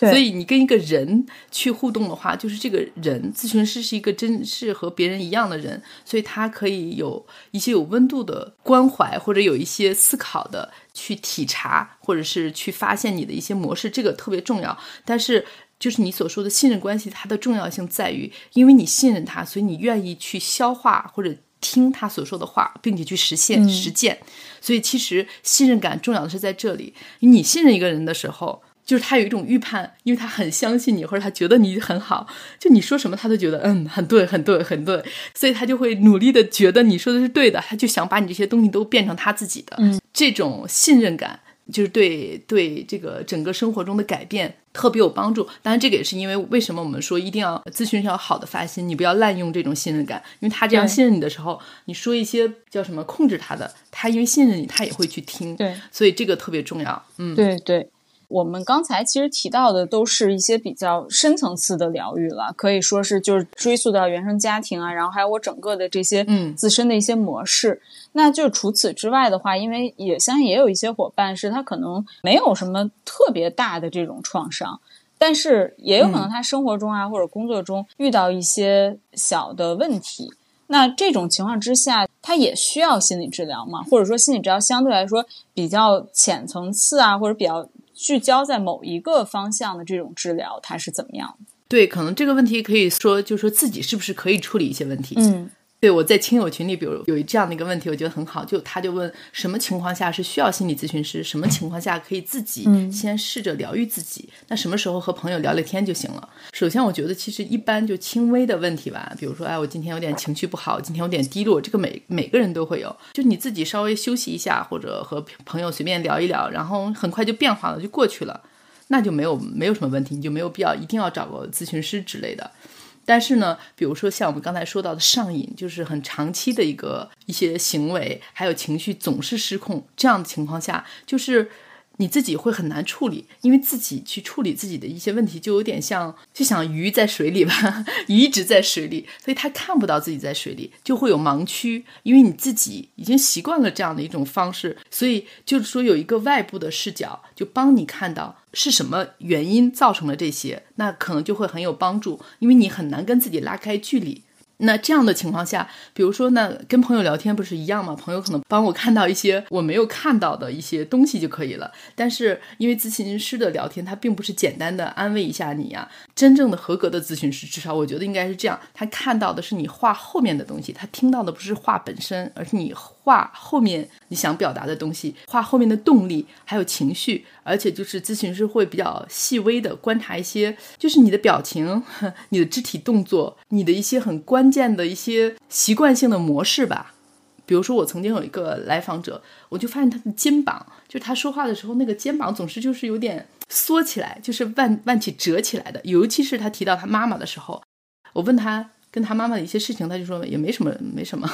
所以你跟一个人去互动的话，就是这个人咨询师是一个真是和别人一样的人，所以他可以有一些有温度的关怀，或者有一些思考的去体察，或者是去发现你的一些模式，这个特别重要。但是就是你所说的信任关系，它的重要性在于，因为你信任他，所以你愿意去消化或者。听他所说的话，并且去实现实践，所以其实信任感重要的是在这里。你信任一个人的时候，就是他有一种预判，因为他很相信你，或者他觉得你很好，就你说什么他都觉得嗯很对，很对，很对，所以他就会努力的觉得你说的是对的，他就想把你这些东西都变成他自己的。嗯，这种信任感。就是对对这个整个生活中的改变特别有帮助，当然这个也是因为为什么我们说一定要咨询要好的发心，你不要滥用这种信任感，因为他这样信任你的时候，你说一些叫什么控制他的，他因为信任你，他也会去听，对，所以这个特别重要，嗯，对对。我们刚才其实提到的都是一些比较深层次的疗愈了，可以说是就是追溯到原生家庭啊，然后还有我整个的这些嗯自身的一些模式。那就除此之外的话，因为也相信也有一些伙伴是他可能没有什么特别大的这种创伤，但是也有可能他生活中啊或者工作中遇到一些小的问题。那这种情况之下，他也需要心理治疗嘛？或者说心理治疗相对来说比较浅层次啊，或者比较。聚焦在某一个方向的这种治疗，它是怎么样的？对，可能这个问题可以说，就是说自己是不是可以处理一些问题？嗯。对，我在亲友群里，比如有这样的一个问题，我觉得很好。就他就问，什么情况下是需要心理咨询师？什么情况下可以自己先试着疗愈自己？那什么时候和朋友聊聊天就行了？首先，我觉得其实一般就轻微的问题吧，比如说，哎，我今天有点情绪不好，今天有点低落，这个每每个人都会有。就你自己稍微休息一下，或者和朋友随便聊一聊，然后很快就变化了，就过去了，那就没有没有什么问题，你就没有必要一定要找个咨询师之类的。但是呢，比如说像我们刚才说到的上瘾，就是很长期的一个一些行为，还有情绪总是失控这样的情况下，就是你自己会很难处理，因为自己去处理自己的一些问题，就有点像就像鱼在水里吧，鱼一直在水里，所以他看不到自己在水里，就会有盲区，因为你自己已经习惯了这样的一种方式，所以就是说有一个外部的视角，就帮你看到。是什么原因造成了这些？那可能就会很有帮助，因为你很难跟自己拉开距离。那这样的情况下，比如说，呢跟朋友聊天不是一样吗？朋友可能帮我看到一些我没有看到的一些东西就可以了。但是因为咨询师的聊天，他并不是简单的安慰一下你呀。真正的合格的咨询师，至少我觉得应该是这样，他看到的是你话后面的东西，他听到的不是话本身，而是你话后面你想表达的东西，话后面的动力还有情绪。而且就是咨询师会比较细微的观察一些，就是你的表情、你的肢体动作、你的一些很关关键的一些习惯性的模式吧。比如说，我曾经有一个来访者，我就发现他的肩膀，就是他说话的时候，那个肩膀总是就是有点缩起来，就是弯弯起折起来的。尤其是他提到他妈妈的时候，我问他。跟他妈妈的一些事情，他就说也没什么，没什么，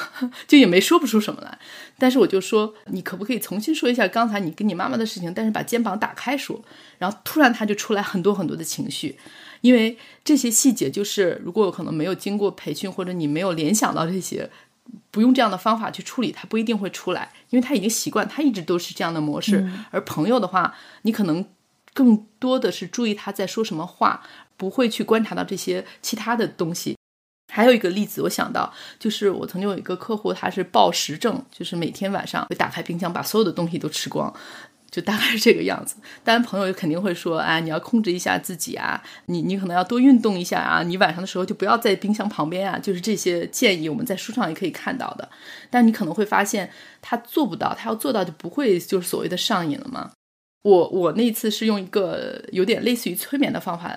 就也没说不出什么来。但是我就说，你可不可以重新说一下刚才你跟你妈妈的事情？但是把肩膀打开说。然后突然他就出来很多很多的情绪，因为这些细节就是如果可能没有经过培训，或者你没有联想到这些，不用这样的方法去处理，它不一定会出来，因为他已经习惯，他一直都是这样的模式。而朋友的话，你可能更多的是注意他在说什么话，不会去观察到这些其他的东西。还有一个例子，我想到就是我曾经有一个客户，他是暴食症，就是每天晚上会打开冰箱把所有的东西都吃光，就大概是这个样子。当然，朋友肯定会说，哎，你要控制一下自己啊，你你可能要多运动一下啊，你晚上的时候就不要在冰箱旁边啊，就是这些建议，我们在书上也可以看到的。但你可能会发现他做不到，他要做到就不会就是所谓的上瘾了吗？我我那次是用一个有点类似于催眠的方法。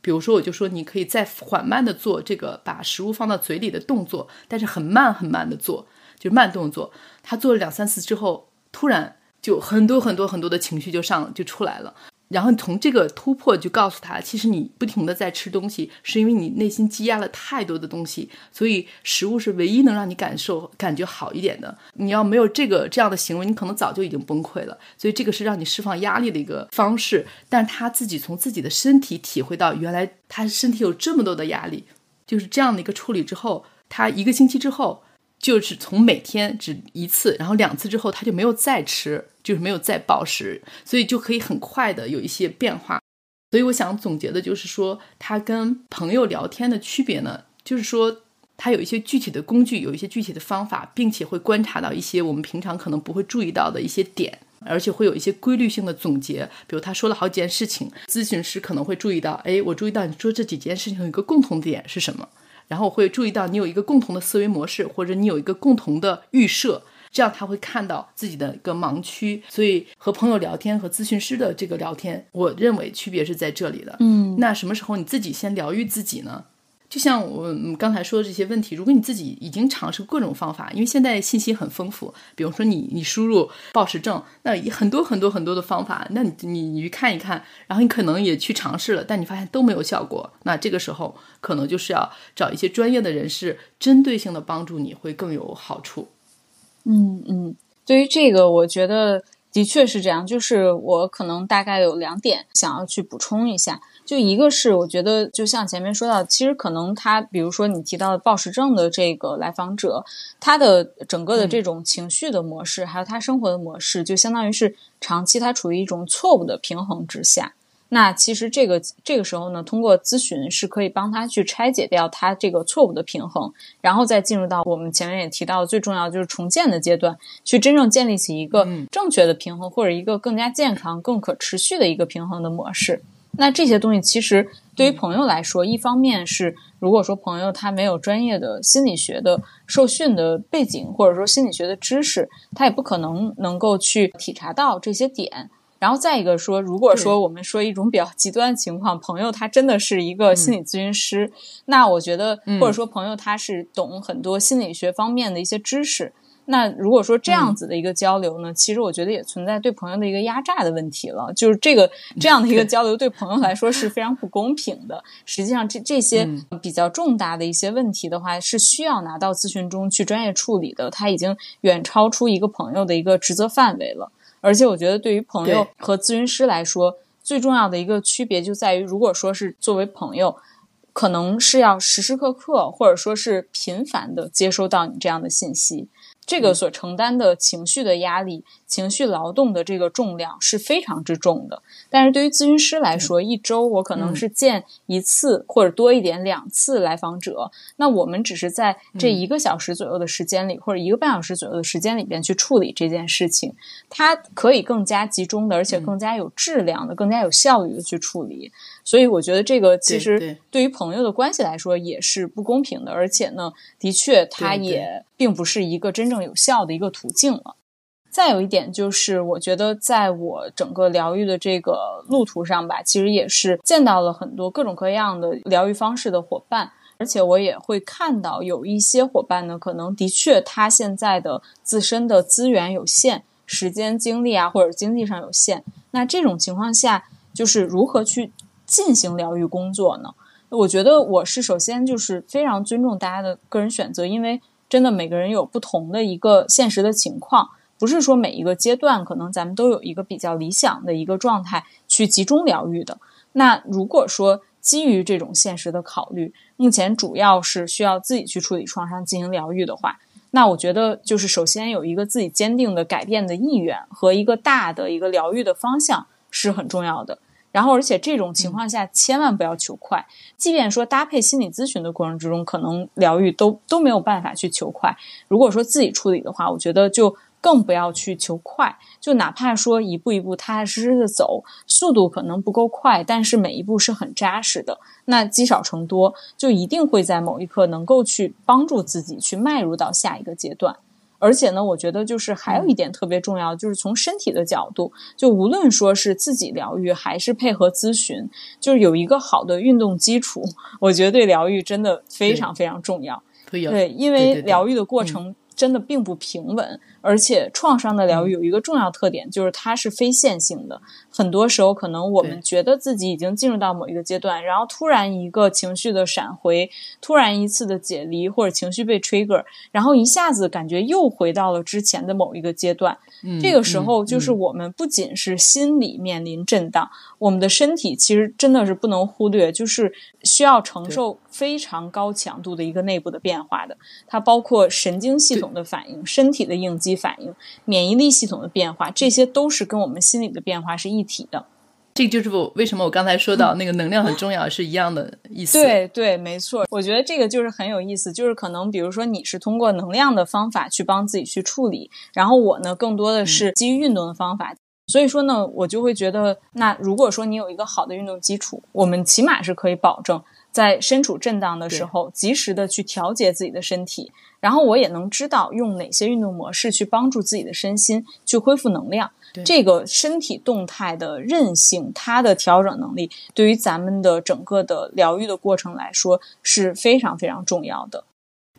比如说，我就说你可以再缓慢的做这个把食物放到嘴里的动作，但是很慢很慢的做，就是慢动作。他做了两三次之后，突然就很多很多很多的情绪就上就出来了。然后从这个突破就告诉他，其实你不停的在吃东西，是因为你内心积压了太多的东西，所以食物是唯一能让你感受感觉好一点的。你要没有这个这样的行为，你可能早就已经崩溃了。所以这个是让你释放压力的一个方式。但他自己从自己的身体体会到，原来他身体有这么多的压力，就是这样的一个处理之后，他一个星期之后。就是从每天只一次，然后两次之后，他就没有再吃，就是没有再暴食，所以就可以很快的有一些变化。所以我想总结的就是说，他跟朋友聊天的区别呢，就是说他有一些具体的工具，有一些具体的方法，并且会观察到一些我们平常可能不会注意到的一些点，而且会有一些规律性的总结。比如他说了好几件事情，咨询师可能会注意到，哎，我注意到你说这几件事情有一个共同点是什么？然后我会注意到你有一个共同的思维模式，或者你有一个共同的预设，这样他会看到自己的一个盲区。所以和朋友聊天和咨询师的这个聊天，我认为区别是在这里的。嗯，那什么时候你自己先疗愈自己呢？就像我刚才说的这些问题，如果你自己已经尝试各种方法，因为现在信息很丰富，比如说你你输入暴食症，那很多很多很多的方法，那你你你去看一看，然后你可能也去尝试了，但你发现都没有效果，那这个时候可能就是要找一些专业的人士，针对性的帮助你会更有好处。嗯嗯，对于这个，我觉得的确是这样，就是我可能大概有两点想要去补充一下。就一个是，我觉得就像前面说到，其实可能他，比如说你提到的暴食症的这个来访者，他的整个的这种情绪的模式，还有他生活的模式，就相当于是长期他处于一种错误的平衡之下。那其实这个这个时候呢，通过咨询是可以帮他去拆解掉他这个错误的平衡，然后再进入到我们前面也提到最重要就是重建的阶段，去真正建立起一个正确的平衡，或者一个更加健康、更可持续的一个平衡的模式。那这些东西其实对于朋友来说，一方面是如果说朋友他没有专业的心理学的受训的背景，或者说心理学的知识，他也不可能能够去体察到这些点。然后再一个说，如果说我们说一种比较极端的情况，朋友他真的是一个心理咨询师，那我觉得或者说朋友他是懂很多心理学方面的一些知识。那如果说这样子的一个交流呢，其实我觉得也存在对朋友的一个压榨的问题了。就是这个这样的一个交流，对朋友来说是非常不公平的。实际上，这这些比较重大的一些问题的话，是需要拿到咨询中去专业处理的。它已经远超出一个朋友的一个职责范围了。而且，我觉得对于朋友和咨询师来说，最重要的一个区别就在于，如果说是作为朋友，可能是要时时刻刻或者说是频繁的接收到你这样的信息。这个所承担的情绪的压力、情绪劳动的这个重量是非常之重的。但是对于咨询师来说，一周我可能是见一次或者多一点两次来访者，那我们只是在这一个小时左右的时间里，或者一个半小时左右的时间里边去处理这件事情，它可以更加集中的，而且更加有质量的、更加有效率的去处理。所以我觉得这个其实对于朋友的关系来说也是不公平的，而且呢，的确它也并不是一个真正。有效的一个途径了。再有一点就是，我觉得在我整个疗愈的这个路途上吧，其实也是见到了很多各种各样的疗愈方式的伙伴，而且我也会看到有一些伙伴呢，可能的确他现在的自身的资源有限，时间、精力啊，或者经济上有限。那这种情况下，就是如何去进行疗愈工作呢？我觉得我是首先就是非常尊重大家的个人选择，因为。真的，每个人有不同的一个现实的情况，不是说每一个阶段可能咱们都有一个比较理想的一个状态去集中疗愈的。那如果说基于这种现实的考虑，目前主要是需要自己去处理创伤进行疗愈的话，那我觉得就是首先有一个自己坚定的改变的意愿和一个大的一个疗愈的方向是很重要的。然后，而且这种情况下千万不要求快。即便说搭配心理咨询的过程之中，可能疗愈都都没有办法去求快。如果说自己处理的话，我觉得就更不要去求快。就哪怕说一步一步踏踏实实的走，速度可能不够快，但是每一步是很扎实的。那积少成多，就一定会在某一刻能够去帮助自己去迈入到下一个阶段。而且呢，我觉得就是还有一点特别重要，就是从身体的角度，就无论说是自己疗愈还是配合咨询，就是有一个好的运动基础，我觉得对疗愈真的非常非常重要。对，因为疗愈的过程。真的并不平稳，而且创伤的疗愈有一个重要特点，就是它是非线性的。很多时候，可能我们觉得自己已经进入到某一个阶段，然后突然一个情绪的闪回，突然一次的解离，或者情绪被 trigger，然后一下子感觉又回到了之前的某一个阶段。这个时候，就是我们不仅是心理面临震荡，我们的身体其实真的是不能忽略，就是需要承受非常高强度的一个内部的变化的。它包括神经系统的反应、身体的应激反应、免疫力系统的变化，这些都是跟我们心理的变化是一体的。这就是我为什么我刚才说到那个能量很重要，是一样的意思。对对，没错。我觉得这个就是很有意思，就是可能比如说你是通过能量的方法去帮自己去处理，然后我呢更多的是基于运动的方法。所以说呢，我就会觉得，那如果说你有一个好的运动基础，我们起码是可以保证在身处震荡的时候，及时的去调节自己的身体。然后我也能知道用哪些运动模式去帮助自己的身心去恢复能量。这个身体动态的韧性，它的调整能力，对于咱们的整个的疗愈的过程来说是非常非常重要的。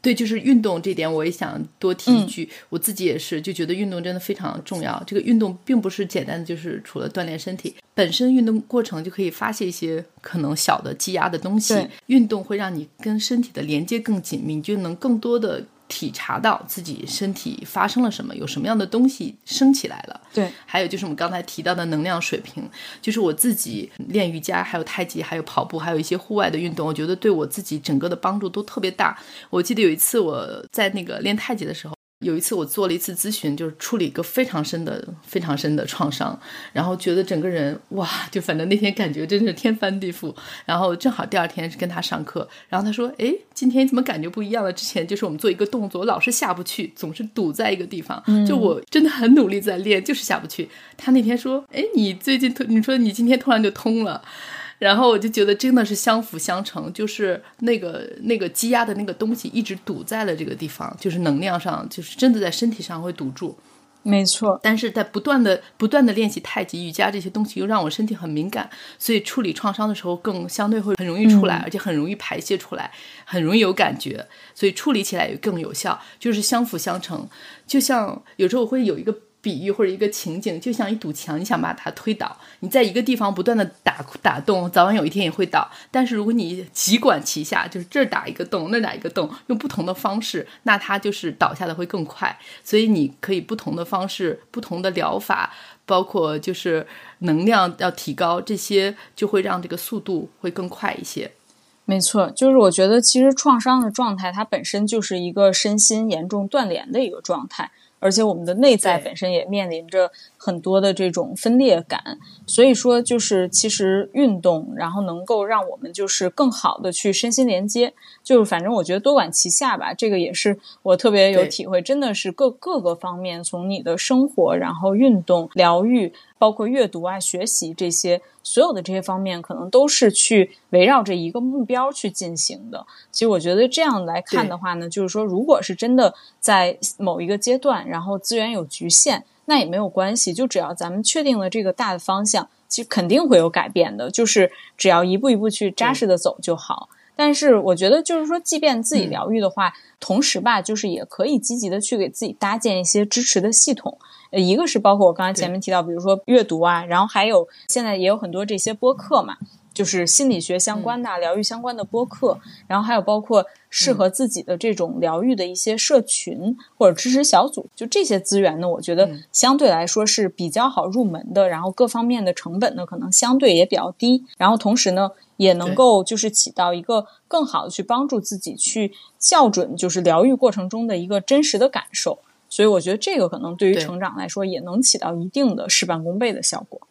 对，就是运动这点，我也想多提一句。我自己也是，就觉得运动真的非常重要。这个运动并不是简单的，就是除了锻炼身体本身，运动过程就可以发泄一些可能小的积压的东西。运动会让你跟身体的连接更紧密，你就能更多的。体察到自己身体发生了什么，有什么样的东西升起来了。对，还有就是我们刚才提到的能量水平，就是我自己练瑜伽，还有太极，还有跑步，还有一些户外的运动，我觉得对我自己整个的帮助都特别大。我记得有一次我在那个练太极的时候。有一次我做了一次咨询，就是处理一个非常深的、非常深的创伤，然后觉得整个人哇，就反正那天感觉真是天翻地覆。然后正好第二天是跟他上课，然后他说：“哎，今天怎么感觉不一样了？之前就是我们做一个动作，老是下不去，总是堵在一个地方。就我真的很努力在练，就是下不去。他那天说：‘哎，你最近突，你说你今天突然就通了。’”然后我就觉得真的是相辅相成，就是那个那个积压的那个东西一直堵在了这个地方，就是能量上，就是真的在身体上会堵住。没错，但是在不断的不断的练习太极、瑜伽这些东西，又让我身体很敏感，所以处理创伤的时候更相对会很容易出来，而且很容易排泄出来，很容易有感觉，所以处理起来也更有效，就是相辅相成。就像有时候我会有一个。比喻或者一个情景，就像一堵墙，你想把它推倒，你在一个地方不断的打打洞，早晚有一天也会倒。但是如果你急管齐下，就是这儿打一个洞，那打一个洞，用不同的方式，那它就是倒下的会更快。所以你可以不同的方式、不同的疗法，包括就是能量要提高，这些就会让这个速度会更快一些。没错，就是我觉得其实创伤的状态，它本身就是一个身心严重断联的一个状态。而且我们的内在本身也面临着很多的这种分裂感，所以说就是其实运动，然后能够让我们就是更好的去身心连接，就是反正我觉得多管齐下吧，这个也是我特别有体会，真的是各各个方面，从你的生活，然后运动、疗愈。包括阅读啊、学习这些，所有的这些方面，可能都是去围绕着一个目标去进行的。其实我觉得这样来看的话呢，就是说，如果是真的在某一个阶段，然后资源有局限，那也没有关系。就只要咱们确定了这个大的方向，其实肯定会有改变的。就是只要一步一步去扎实的走就好。但是我觉得，就是说，即便自己疗愈的话，同时吧，就是也可以积极的去给自己搭建一些支持的系统。呃，一个是包括我刚才前面提到，比如说阅读啊，然后还有现在也有很多这些播客嘛，就是心理学相关的、疗愈相关的播客，然后还有包括适合自己的这种疗愈的一些社群或者支持小组，就这些资源呢，我觉得相对来说是比较好入门的，然后各方面的成本呢可能相对也比较低，然后同时呢也能够就是起到一个更好的去帮助自己去校准，就是疗愈过程中的一个真实的感受。所以我觉得这个可能对于成长来说也能起到一定的事半功倍的效果。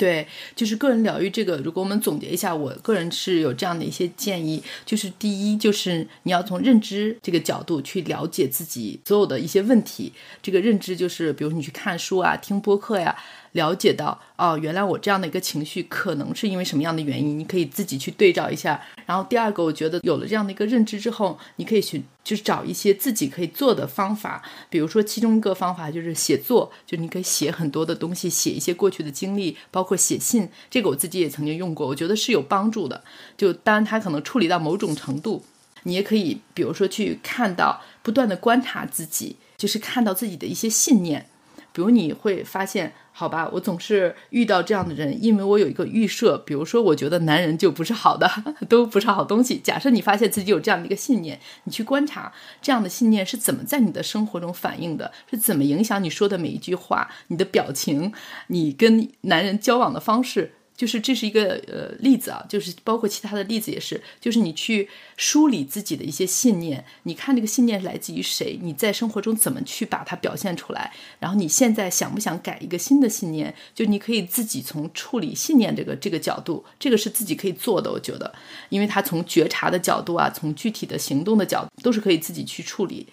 对，就是个人疗愈这个，如果我们总结一下，我个人是有这样的一些建议，就是第一，就是你要从认知这个角度去了解自己所有的一些问题。这个认知就是，比如你去看书啊，听播客呀。了解到哦，原来我这样的一个情绪可能是因为什么样的原因？你可以自己去对照一下。然后第二个，我觉得有了这样的一个认知之后，你可以去就是找一些自己可以做的方法。比如说，其中一个方法就是写作，就你可以写很多的东西，写一些过去的经历，包括写信。这个我自己也曾经用过，我觉得是有帮助的。就当然它可能处理到某种程度，你也可以比如说去看到，不断的观察自己，就是看到自己的一些信念。比如你会发现。好吧，我总是遇到这样的人，因为我有一个预设，比如说，我觉得男人就不是好的，都不是好东西。假设你发现自己有这样的一个信念，你去观察这样的信念是怎么在你的生活中反映的，是怎么影响你说的每一句话、你的表情、你跟男人交往的方式。就是这是一个呃例子啊，就是包括其他的例子也是，就是你去梳理自己的一些信念，你看这个信念来自于谁，你在生活中怎么去把它表现出来，然后你现在想不想改一个新的信念？就你可以自己从处理信念这个这个角度，这个是自己可以做的，我觉得，因为他从觉察的角度啊，从具体的行动的角，都是可以自己去处理。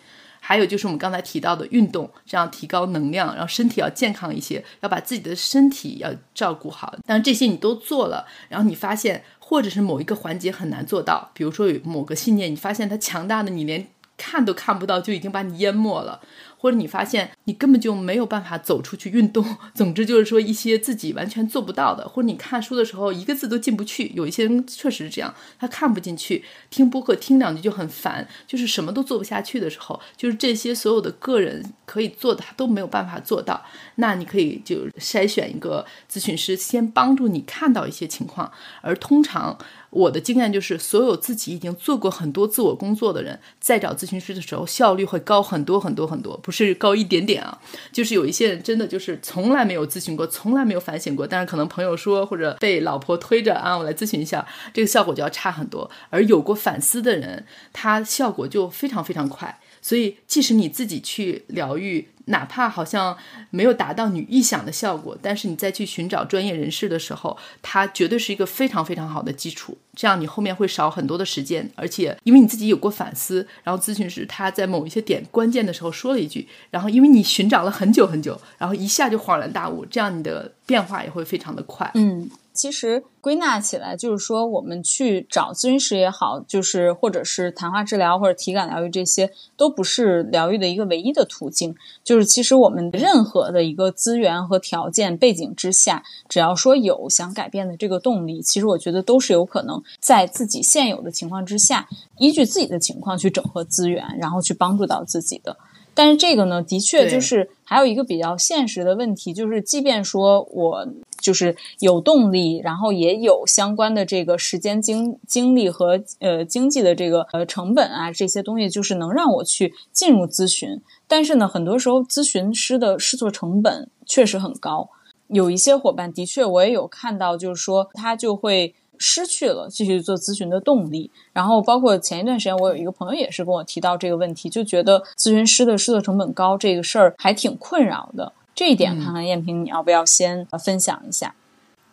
还有就是我们刚才提到的运动，这样提高能量，然后身体要健康一些，要把自己的身体要照顾好。但这些你都做了，然后你发现，或者是某一个环节很难做到，比如说有某个信念，你发现它强大的，你连看都看不到，就已经把你淹没了。或者你发现你根本就没有办法走出去运动，总之就是说一些自己完全做不到的，或者你看书的时候一个字都进不去，有一些人确实是这样，他看不进去，听播客听两句就很烦，就是什么都做不下去的时候，就是这些所有的个人可以做的他都没有办法做到，那你可以就筛选一个咨询师，先帮助你看到一些情况，而通常。我的经验就是，所有自己已经做过很多自我工作的人，在找咨询师的时候，效率会高很多很多很多，不是高一点点啊。就是有一些人真的就是从来没有咨询过，从来没有反省过，但是可能朋友说或者被老婆推着啊，我来咨询一下，这个效果就要差很多。而有过反思的人，他效果就非常非常快。所以，即使你自己去疗愈。哪怕好像没有达到你预想的效果，但是你再去寻找专业人士的时候，它绝对是一个非常非常好的基础。这样你后面会少很多的时间，而且因为你自己有过反思，然后咨询师他在某一些点关键的时候说了一句，然后因为你寻找了很久很久，然后一下就恍然大悟，这样你的变化也会非常的快。嗯。其实归纳起来，就是说我们去找咨询师也好，就是或者是谈话治疗或者体感疗愈，这些都不是疗愈的一个唯一的途径。就是其实我们任何的一个资源和条件背景之下，只要说有想改变的这个动力，其实我觉得都是有可能在自己现有的情况之下，依据自己的情况去整合资源，然后去帮助到自己的。但是这个呢，的确就是还有一个比较现实的问题，就是即便说我就是有动力，然后也有相关的这个时间、精精力和呃经济的这个呃成本啊，这些东西就是能让我去进入咨询。但是呢，很多时候咨询师的试错成本确实很高。有一些伙伴的确我也有看到，就是说他就会。失去了继续做咨询的动力，然后包括前一段时间，我有一个朋友也是跟我提到这个问题，就觉得咨询师的试错成本高这个事儿还挺困扰的。这一点，看看燕平你要不要先分享一下？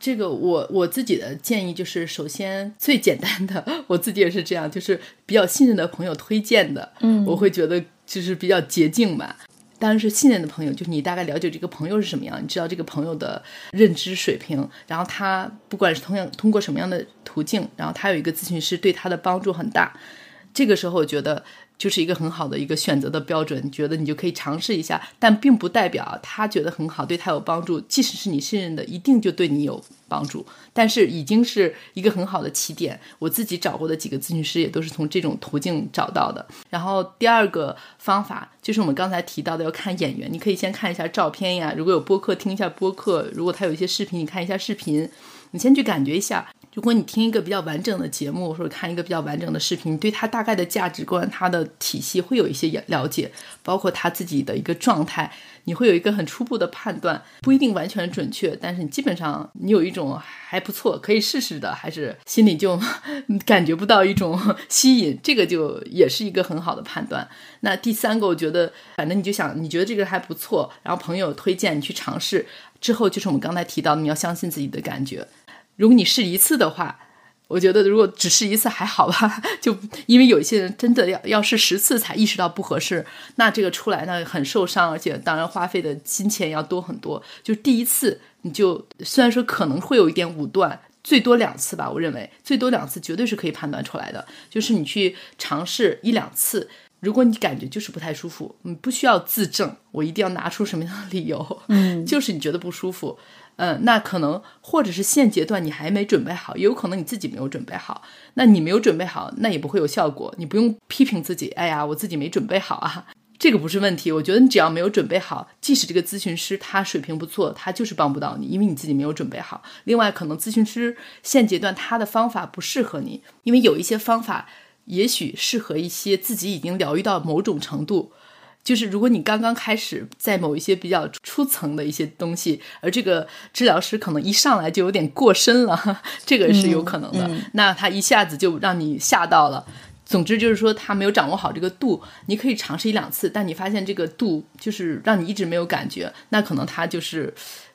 这个我我自己的建议就是，首先最简单的，我自己也是这样，就是比较信任的朋友推荐的，嗯，我会觉得就是比较捷径吧。当然是信任的朋友，就是你大概了解这个朋友是什么样，你知道这个朋友的认知水平，然后他不管是同样通过什么样的途径，然后他有一个咨询师对他的帮助很大，这个时候我觉得。就是一个很好的一个选择的标准，你觉得你就可以尝试一下，但并不代表他觉得很好，对他有帮助。即使是你信任的，一定就对你有帮助。但是已经是一个很好的起点。我自己找过的几个咨询师也都是从这种途径找到的。然后第二个方法就是我们刚才提到的，要看演员。你可以先看一下照片呀，如果有播客听一下播客，如果他有一些视频，你看一下视频，你先去感觉一下。如果你听一个比较完整的节目，或者看一个比较完整的视频，你对他大概的价值观、他的体系会有一些了解，包括他自己的一个状态，你会有一个很初步的判断，不一定完全准确，但是你基本上你有一种还不错，可以试试的，还是心里就感觉不到一种吸引，这个就也是一个很好的判断。那第三个，我觉得反正你就想，你觉得这个还不错，然后朋友推荐你去尝试，之后就是我们刚才提到，你要相信自己的感觉。如果你试一次的话，我觉得如果只试一次还好吧，就因为有一些人真的要要试十次才意识到不合适，那这个出来呢很受伤，而且当然花费的金钱要多很多。就第一次你就虽然说可能会有一点武断，最多两次吧，我认为最多两次绝对是可以判断出来的。就是你去尝试一两次，如果你感觉就是不太舒服，你不需要自证，我一定要拿出什么样的理由，嗯，就是你觉得不舒服。嗯，那可能或者是现阶段你还没准备好，也有可能你自己没有准备好。那你没有准备好，那也不会有效果。你不用批评自己，哎呀，我自己没准备好啊，这个不是问题。我觉得你只要没有准备好，即使这个咨询师他水平不错，他就是帮不到你，因为你自己没有准备好。另外，可能咨询师现阶段他的方法不适合你，因为有一些方法也许适合一些自己已经疗愈到某种程度。就是如果你刚刚开始在某一些比较初层的一些东西，而这个治疗师可能一上来就有点过深了，这个是有可能的。那他一下子就让你吓到了。总之就是说他没有掌握好这个度，你可以尝试一两次，但你发现这个度就是让你一直没有感觉，那可能他就是。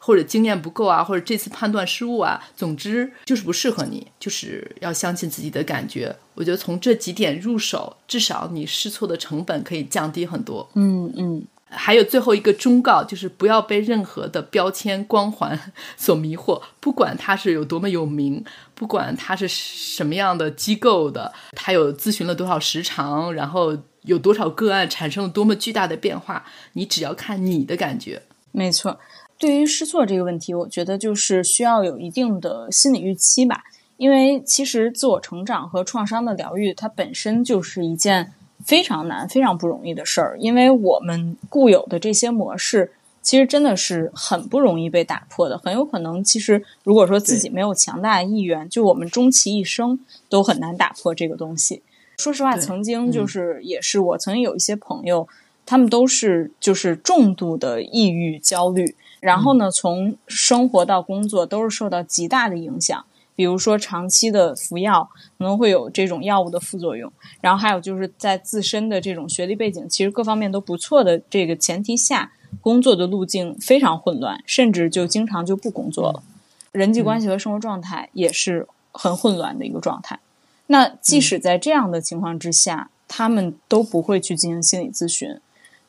或者经验不够啊，或者这次判断失误啊，总之就是不适合你，就是要相信自己的感觉。我觉得从这几点入手，至少你试错的成本可以降低很多。嗯嗯。还有最后一个忠告，就是不要被任何的标签光环 所迷惑，不管他是有多么有名，不管他是什么样的机构的，他有咨询了多少时长，然后有多少个案产生了多么巨大的变化，你只要看你的感觉。没错。对于试错这个问题，我觉得就是需要有一定的心理预期吧。因为其实自我成长和创伤的疗愈，它本身就是一件非常难、非常不容易的事儿。因为我们固有的这些模式，其实真的是很不容易被打破的。很有可能，其实如果说自己没有强大的意愿，就我们终其一生都很难打破这个东西。说实话，曾经就是也是我曾经有一些朋友，他们都是就是重度的抑郁、焦虑。然后呢，从生活到工作都是受到极大的影响。比如说，长期的服药可能会有这种药物的副作用。然后还有就是在自身的这种学历背景其实各方面都不错的这个前提下，工作的路径非常混乱，甚至就经常就不工作了。人际关系和生活状态也是很混乱的一个状态。那即使在这样的情况之下，他们都不会去进行心理咨询。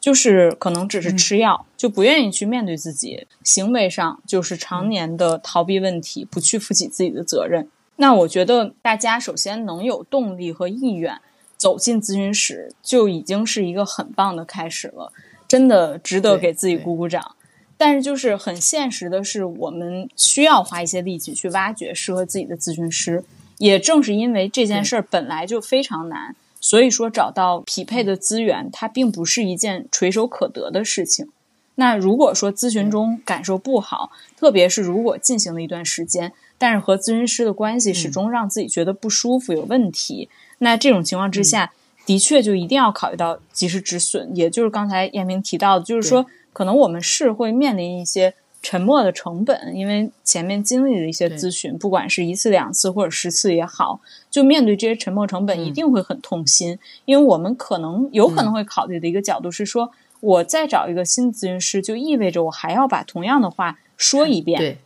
就是可能只是吃药，就不愿意去面对自己，行为上就是常年的逃避问题，不去负起自己的责任。那我觉得大家首先能有动力和意愿走进咨询室，就已经是一个很棒的开始了，真的值得给自己鼓鼓掌。但是就是很现实的是，我们需要花一些力气去挖掘适合自己的咨询师。也正是因为这件事儿本来就非常难。所以说，找到匹配的资源，它并不是一件垂手可得的事情。那如果说咨询中感受不好，特别是如果进行了一段时间，但是和咨询师的关系始终让自己觉得不舒服、有问题，那这种情况之下，的确就一定要考虑到及时止损。也就是刚才燕明提到的，就是说，可能我们是会面临一些。沉默的成本，因为前面经历的一些咨询，不管是一次、两次或者十次也好，就面对这些沉默成本，一定会很痛心。因为我们可能有可能会考虑的一个角度是说，我再找一个新咨询师，就意味着我还要把同样的话说一遍，对，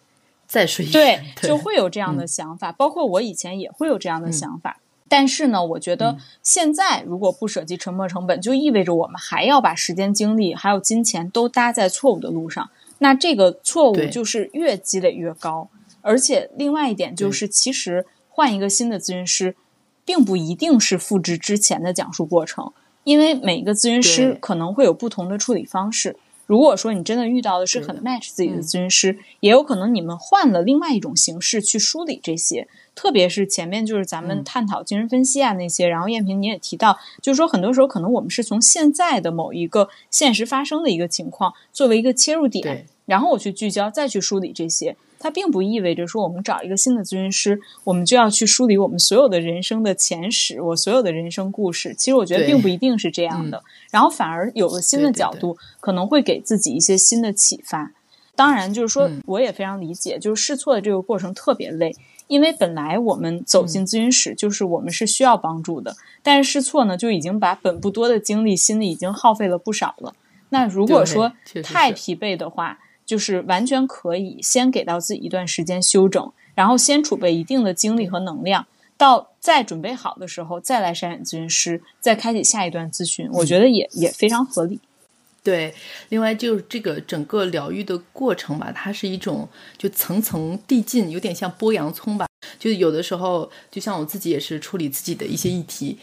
再说一遍，对，就会有这样的想法。包括我以前也会有这样的想法，但是呢，我觉得现在如果不舍弃沉默成本，就意味着我们还要把时间、精力还有金钱都搭在错误的路上。那这个错误就是越积累越高，而且另外一点就是，其实换一个新的咨询师，并不一定是复制之前的讲述过程，因为每个咨询师可能会有不同的处理方式。如果说你真的遇到的是很 match 自己的咨询师，也有可能你们换了另外一种形式去梳理这些。特别是前面就是咱们探讨精神分析啊那些，然后燕平你也提到，就是说很多时候可能我们是从现在的某一个现实发生的一个情况作为一个切入点，然后我去聚焦再去梳理这些，它并不意味着说我们找一个新的咨询师，我们就要去梳理我们所有的人生的前史，我所有的人生故事。其实我觉得并不一定是这样的，然后反而有了新的角度，可能会给自己一些新的启发。当然，就是说我也非常理解，就是试错的这个过程特别累。因为本来我们走进咨询室，就是我们是需要帮助的，但是试错呢，就已经把本不多的精力、心力已经耗费了不少了。那如果说太疲惫的话，就是完全可以先给到自己一段时间休整，然后先储备一定的精力和能量，到再准备好的时候再来筛选咨询师，再开启下一段咨询，我觉得也也非常合理。对，另外就是这个整个疗愈的过程吧，它是一种就层层递进，有点像剥洋葱吧。就有的时候，就像我自己也是处理自己的一些议题，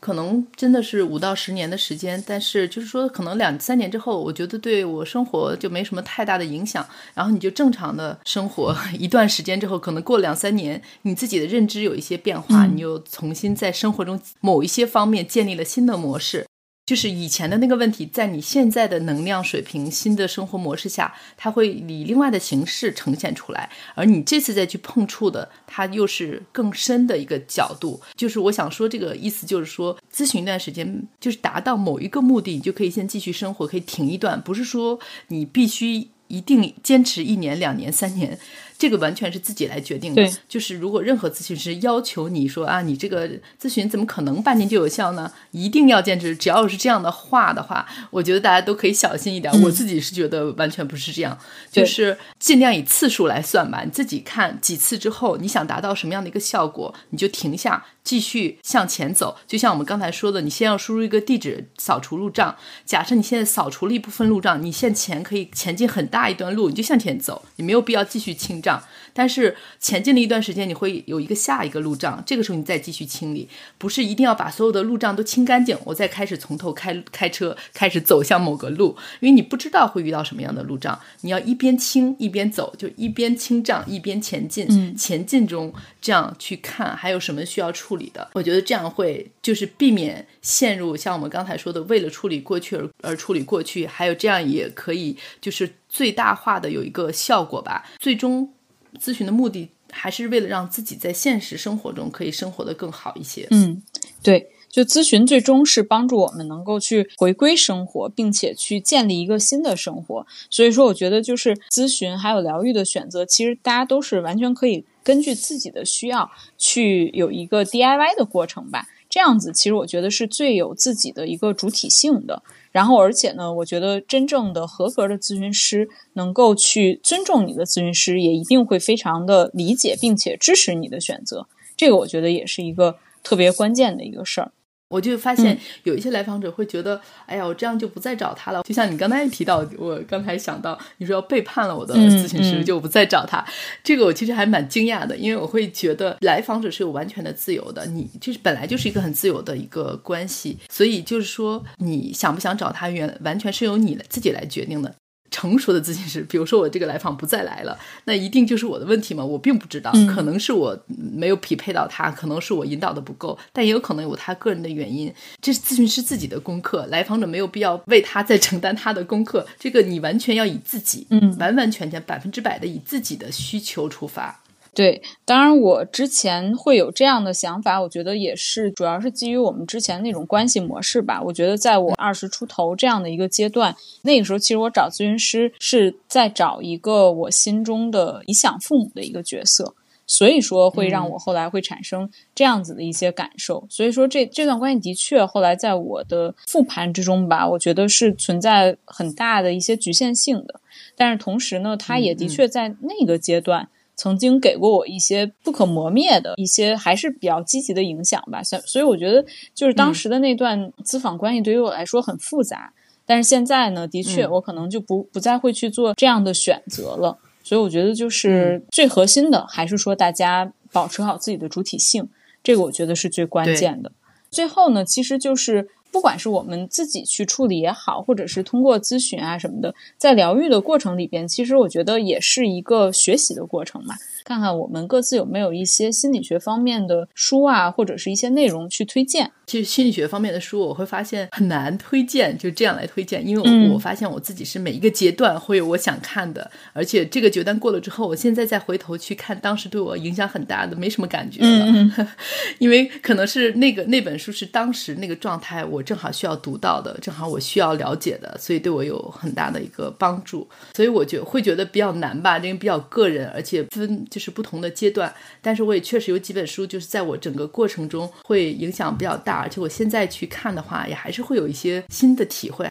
可能真的是五到十年的时间，但是就是说，可能两三年之后，我觉得对我生活就没什么太大的影响。然后你就正常的生活 一段时间之后，可能过两三年，你自己的认知有一些变化，你又重新在生活中某一些方面建立了新的模式。就是以前的那个问题，在你现在的能量水平、新的生活模式下，它会以另外的形式呈现出来。而你这次再去碰触的，它又是更深的一个角度。就是我想说，这个意思就是说，咨询一段时间，就是达到某一个目的，你就可以先继续生活，可以停一段，不是说你必须一定坚持一年、两年、三年。这个完全是自己来决定的。就是如果任何咨询师要求你说啊，你这个咨询怎么可能半年就有效呢？一定要坚持。只要是这样的话的话，我觉得大家都可以小心一点。我自己是觉得完全不是这样，就是尽量以次数来算吧。你自己看几次之后，你想达到什么样的一个效果，你就停下，继续向前走。就像我们刚才说的，你先要输入一个地址，扫除路障。假设你现在扫除了一部分路障，你向前可以前进很大一段路，你就向前走，你没有必要继续清障。但是前进了一段时间，你会有一个下一个路障，这个时候你再继续清理，不是一定要把所有的路障都清干净，我再开始从头开开车，开始走向某个路，因为你不知道会遇到什么样的路障，你要一边清一边走，就一边清障一边前进，前进中这样去看还有什么需要处理的，我觉得这样会就是避免陷入像我们刚才说的为了处理过去而而处理过去，还有这样也可以就是最大化的有一个效果吧，最终。咨询的目的还是为了让自己在现实生活中可以生活的更好一些。嗯，对，就咨询最终是帮助我们能够去回归生活，并且去建立一个新的生活。所以说，我觉得就是咨询还有疗愈的选择，其实大家都是完全可以根据自己的需要去有一个 DIY 的过程吧。这样子，其实我觉得是最有自己的一个主体性的。然后，而且呢，我觉得真正的合格的咨询师能够去尊重你的咨询师，也一定会非常的理解并且支持你的选择。这个我觉得也是一个特别关键的一个事儿。我就发现有一些来访者会觉得，哎呀，我这样就不再找他了。就像你刚才提到，我刚才想到你说要背叛了我的咨询师，就不再找他。这个我其实还蛮惊讶的，因为我会觉得来访者是有完全的自由的，你就是本来就是一个很自由的一个关系，所以就是说你想不想找他，原完全是由你自己来决定的。成熟的咨询师，比如说我这个来访不再来了，那一定就是我的问题吗？我并不知道，可能是我没有匹配到他，可能是我引导的不够，但也有可能有他个人的原因。这是咨询师自己的功课，来访者没有必要为他再承担他的功课。这个你完全要以自己，嗯，完完全全百分之百的以自己的需求出发。对，当然我之前会有这样的想法，我觉得也是主要是基于我们之前那种关系模式吧。我觉得在我二十出头这样的一个阶段，那个时候其实我找咨询师是在找一个我心中的理想父母的一个角色，所以说会让我后来会产生这样子的一些感受。所以说这这段关系的确后来在我的复盘之中吧，我觉得是存在很大的一些局限性的。但是同时呢，它也的确在那个阶段。曾经给过我一些不可磨灭的一些还是比较积极的影响吧，所所以我觉得就是当时的那段咨访关系对于我来说很复杂，但是现在呢，的确我可能就不不再会去做这样的选择了。所以我觉得就是最核心的还是说大家保持好自己的主体性，这个我觉得是最关键的。最后呢，其实就是。不管是我们自己去处理也好，或者是通过咨询啊什么的，在疗愈的过程里边，其实我觉得也是一个学习的过程嘛。看看我们各自有没有一些心理学方面的书啊，或者是一些内容去推荐。其实心理学方面的书，我会发现很难推荐，就这样来推荐，因为我我发现我自己是每一个阶段会有我想看的，而且这个阶段过了之后，我现在再回头去看当时对我影响很大的，没什么感觉了，因为可能是那个那本书是当时那个状态，我正好需要读到的，正好我需要了解的，所以对我有很大的一个帮助，所以我觉会觉得比较难吧，因为比较个人，而且分就是不同的阶段，但是我也确实有几本书，就是在我整个过程中会影响比较大。而且我现在去看的话，也还是会有一些新的体会。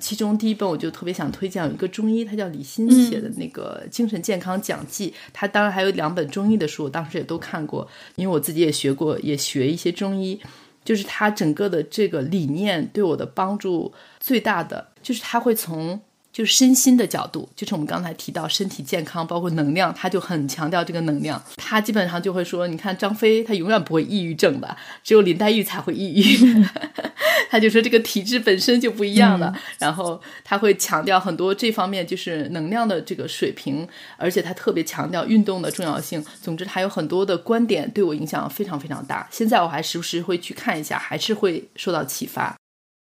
其中第一本我就特别想推荐，有一个中医，他叫李欣写的那个《精神健康讲记》。他当然还有两本中医的书，我当时也都看过，因为我自己也学过，也学一些中医。就是他整个的这个理念对我的帮助最大的，就是他会从。就是身心的角度，就是我们刚才提到身体健康，包括能量，他就很强调这个能量。他基本上就会说，你看张飞，他永远不会抑郁症的，只有林黛玉才会抑郁。他就说这个体质本身就不一样了。然后他会强调很多这方面，就是能量的这个水平，而且他特别强调运动的重要性。总之，他有很多的观点对我影响非常非常大。现在我还时不时会去看一下，还是会受到启发。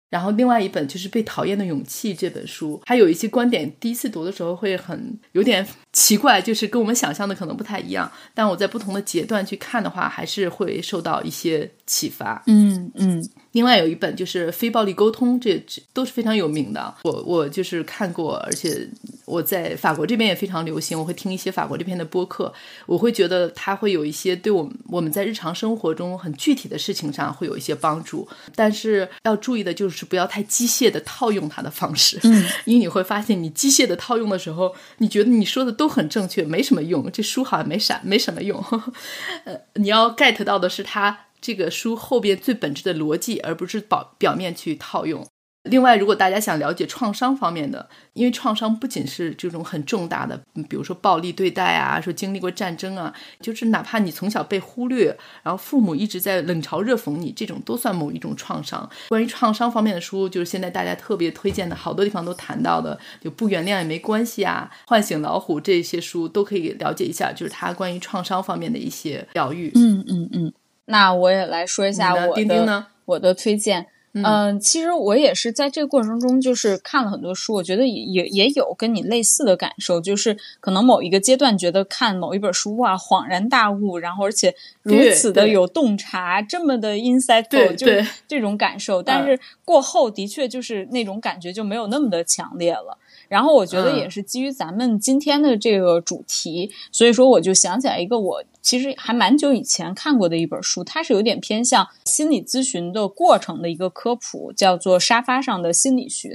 然后另外一本就是《被讨厌的勇气》这本书，还有一些观点，第一次读的时候会很有点奇怪，就是跟我们想象的可能不太一样。但我在不同的阶段去看的话，还是会受到一些启发。嗯嗯。另外有一本就是《非暴力沟通》，这都是非常有名的。我我就是看过，而且我在法国这边也非常流行。我会听一些法国这边的播客，我会觉得它会有一些对我们我们在日常生活中很具体的事情上会有一些帮助。但是要注意的就是不要太机械的套用它的方式，嗯，因为你会发现你机械的套用的时候，你觉得你说的都很正确，没什么用。这书好像没啥没什么用。呃，你要 get 到的是它。这个书后边最本质的逻辑，而不是表表面去套用。另外，如果大家想了解创伤方面的，因为创伤不仅是这种很重大的，比如说暴力对待啊，说经历过战争啊，就是哪怕你从小被忽略，然后父母一直在冷嘲热讽你，这种都算某一种创伤。关于创伤方面的书，就是现在大家特别推荐的，好多地方都谈到的，就不原谅也没关系啊，唤醒老虎这些书都可以了解一下，就是他关于创伤方面的一些疗愈。嗯嗯嗯。那我也来说一下我的我的推荐。嗯，其实我也是在这个过程中，就是看了很多书，我觉得也也也有跟你类似的感受，就是可能某一个阶段觉得看某一本书哇恍然大悟，然后而且如此的有洞察，这么的 insightful，就这种感受。但是过后的确就是那种感觉就没有那么的强烈了。然后我觉得也是基于咱们今天的这个主题，所以说我就想起来一个我其实还蛮久以前看过的一本书，它是有点偏向心理咨询的过程的一个科普，叫做《沙发上的心理学》。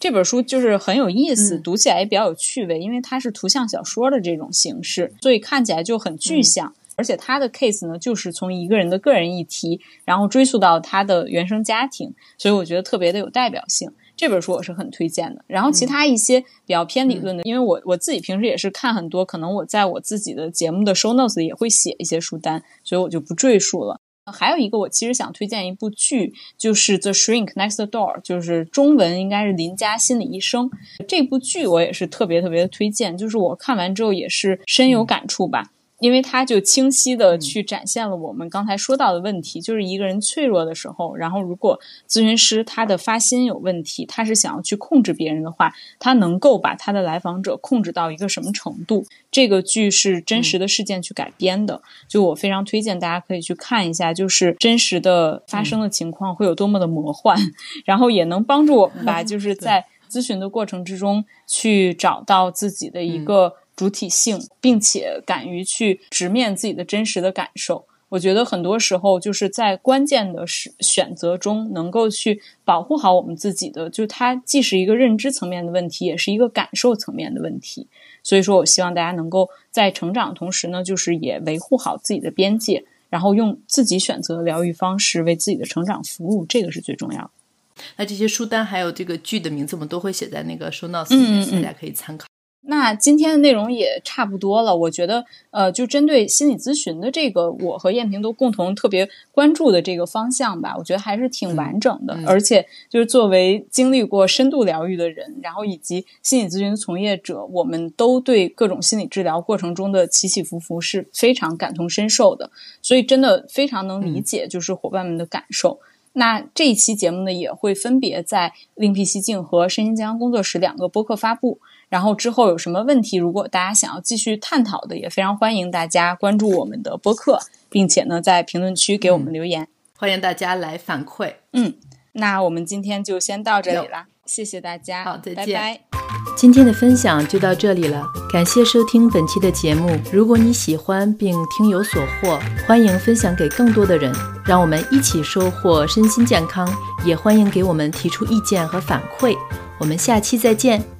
这本书就是很有意思，读起来也比较有趣味，因为它是图像小说的这种形式，所以看起来就很具象。而且它的 case 呢，就是从一个人的个人议题，然后追溯到他的原生家庭，所以我觉得特别的有代表性。这本书我是很推荐的。然后其他一些比较偏理论的，因为我我自己平时也是看很多，可能我在我自己的节目的 show notes 也会写一些书单，所以我就不赘述了。还有一个，我其实想推荐一部剧，就是《The Shrink Next Door》，就是中文应该是《邻家心理医生》这部剧，我也是特别特别的推荐。就是我看完之后也是深有感触吧。因为他就清晰的去展现了我们刚才说到的问题，就是一个人脆弱的时候，然后如果咨询师他的发心有问题，他是想要去控制别人的话，他能够把他的来访者控制到一个什么程度？这个剧是真实的事件去改编的，就我非常推荐大家可以去看一下，就是真实的发生的情况会有多么的魔幻，然后也能帮助我们吧，就是在咨询的过程之中去找到自己的一个。主体性，并且敢于去直面自己的真实的感受，我觉得很多时候就是在关键的选选择中，能够去保护好我们自己的，就它既是一个认知层面的问题，也是一个感受层面的问题。所以说我希望大家能够在成长同时呢，就是也维护好自己的边界，然后用自己选择的疗愈方式为自己的成长服务，这个是最重要的。那这些书单还有这个剧的名字，我们都会写在那个 show notes 里面，大家可以参考。那今天的内容也差不多了，我觉得，呃，就针对心理咨询的这个，我和燕平都共同特别关注的这个方向吧，我觉得还是挺完整的。而且，就是作为经历过深度疗愈的人，然后以及心理咨询从业者，我们都对各种心理治疗过程中的起起伏伏是非常感同身受的，所以真的非常能理解就是伙伴们的感受。那这一期节目呢，也会分别在另辟蹊径和身心健康工作室两个播客发布。然后之后有什么问题，如果大家想要继续探讨的，也非常欢迎大家关注我们的播客，并且呢在评论区给我们留言，欢迎大家来反馈。嗯，那我们今天就先到这里了，谢谢大家，好，再见。今天的分享就到这里了，感谢收听本期的节目。如果你喜欢并听有所获，欢迎分享给更多的人，让我们一起收获身心健康。也欢迎给我们提出意见和反馈。我们下期再见。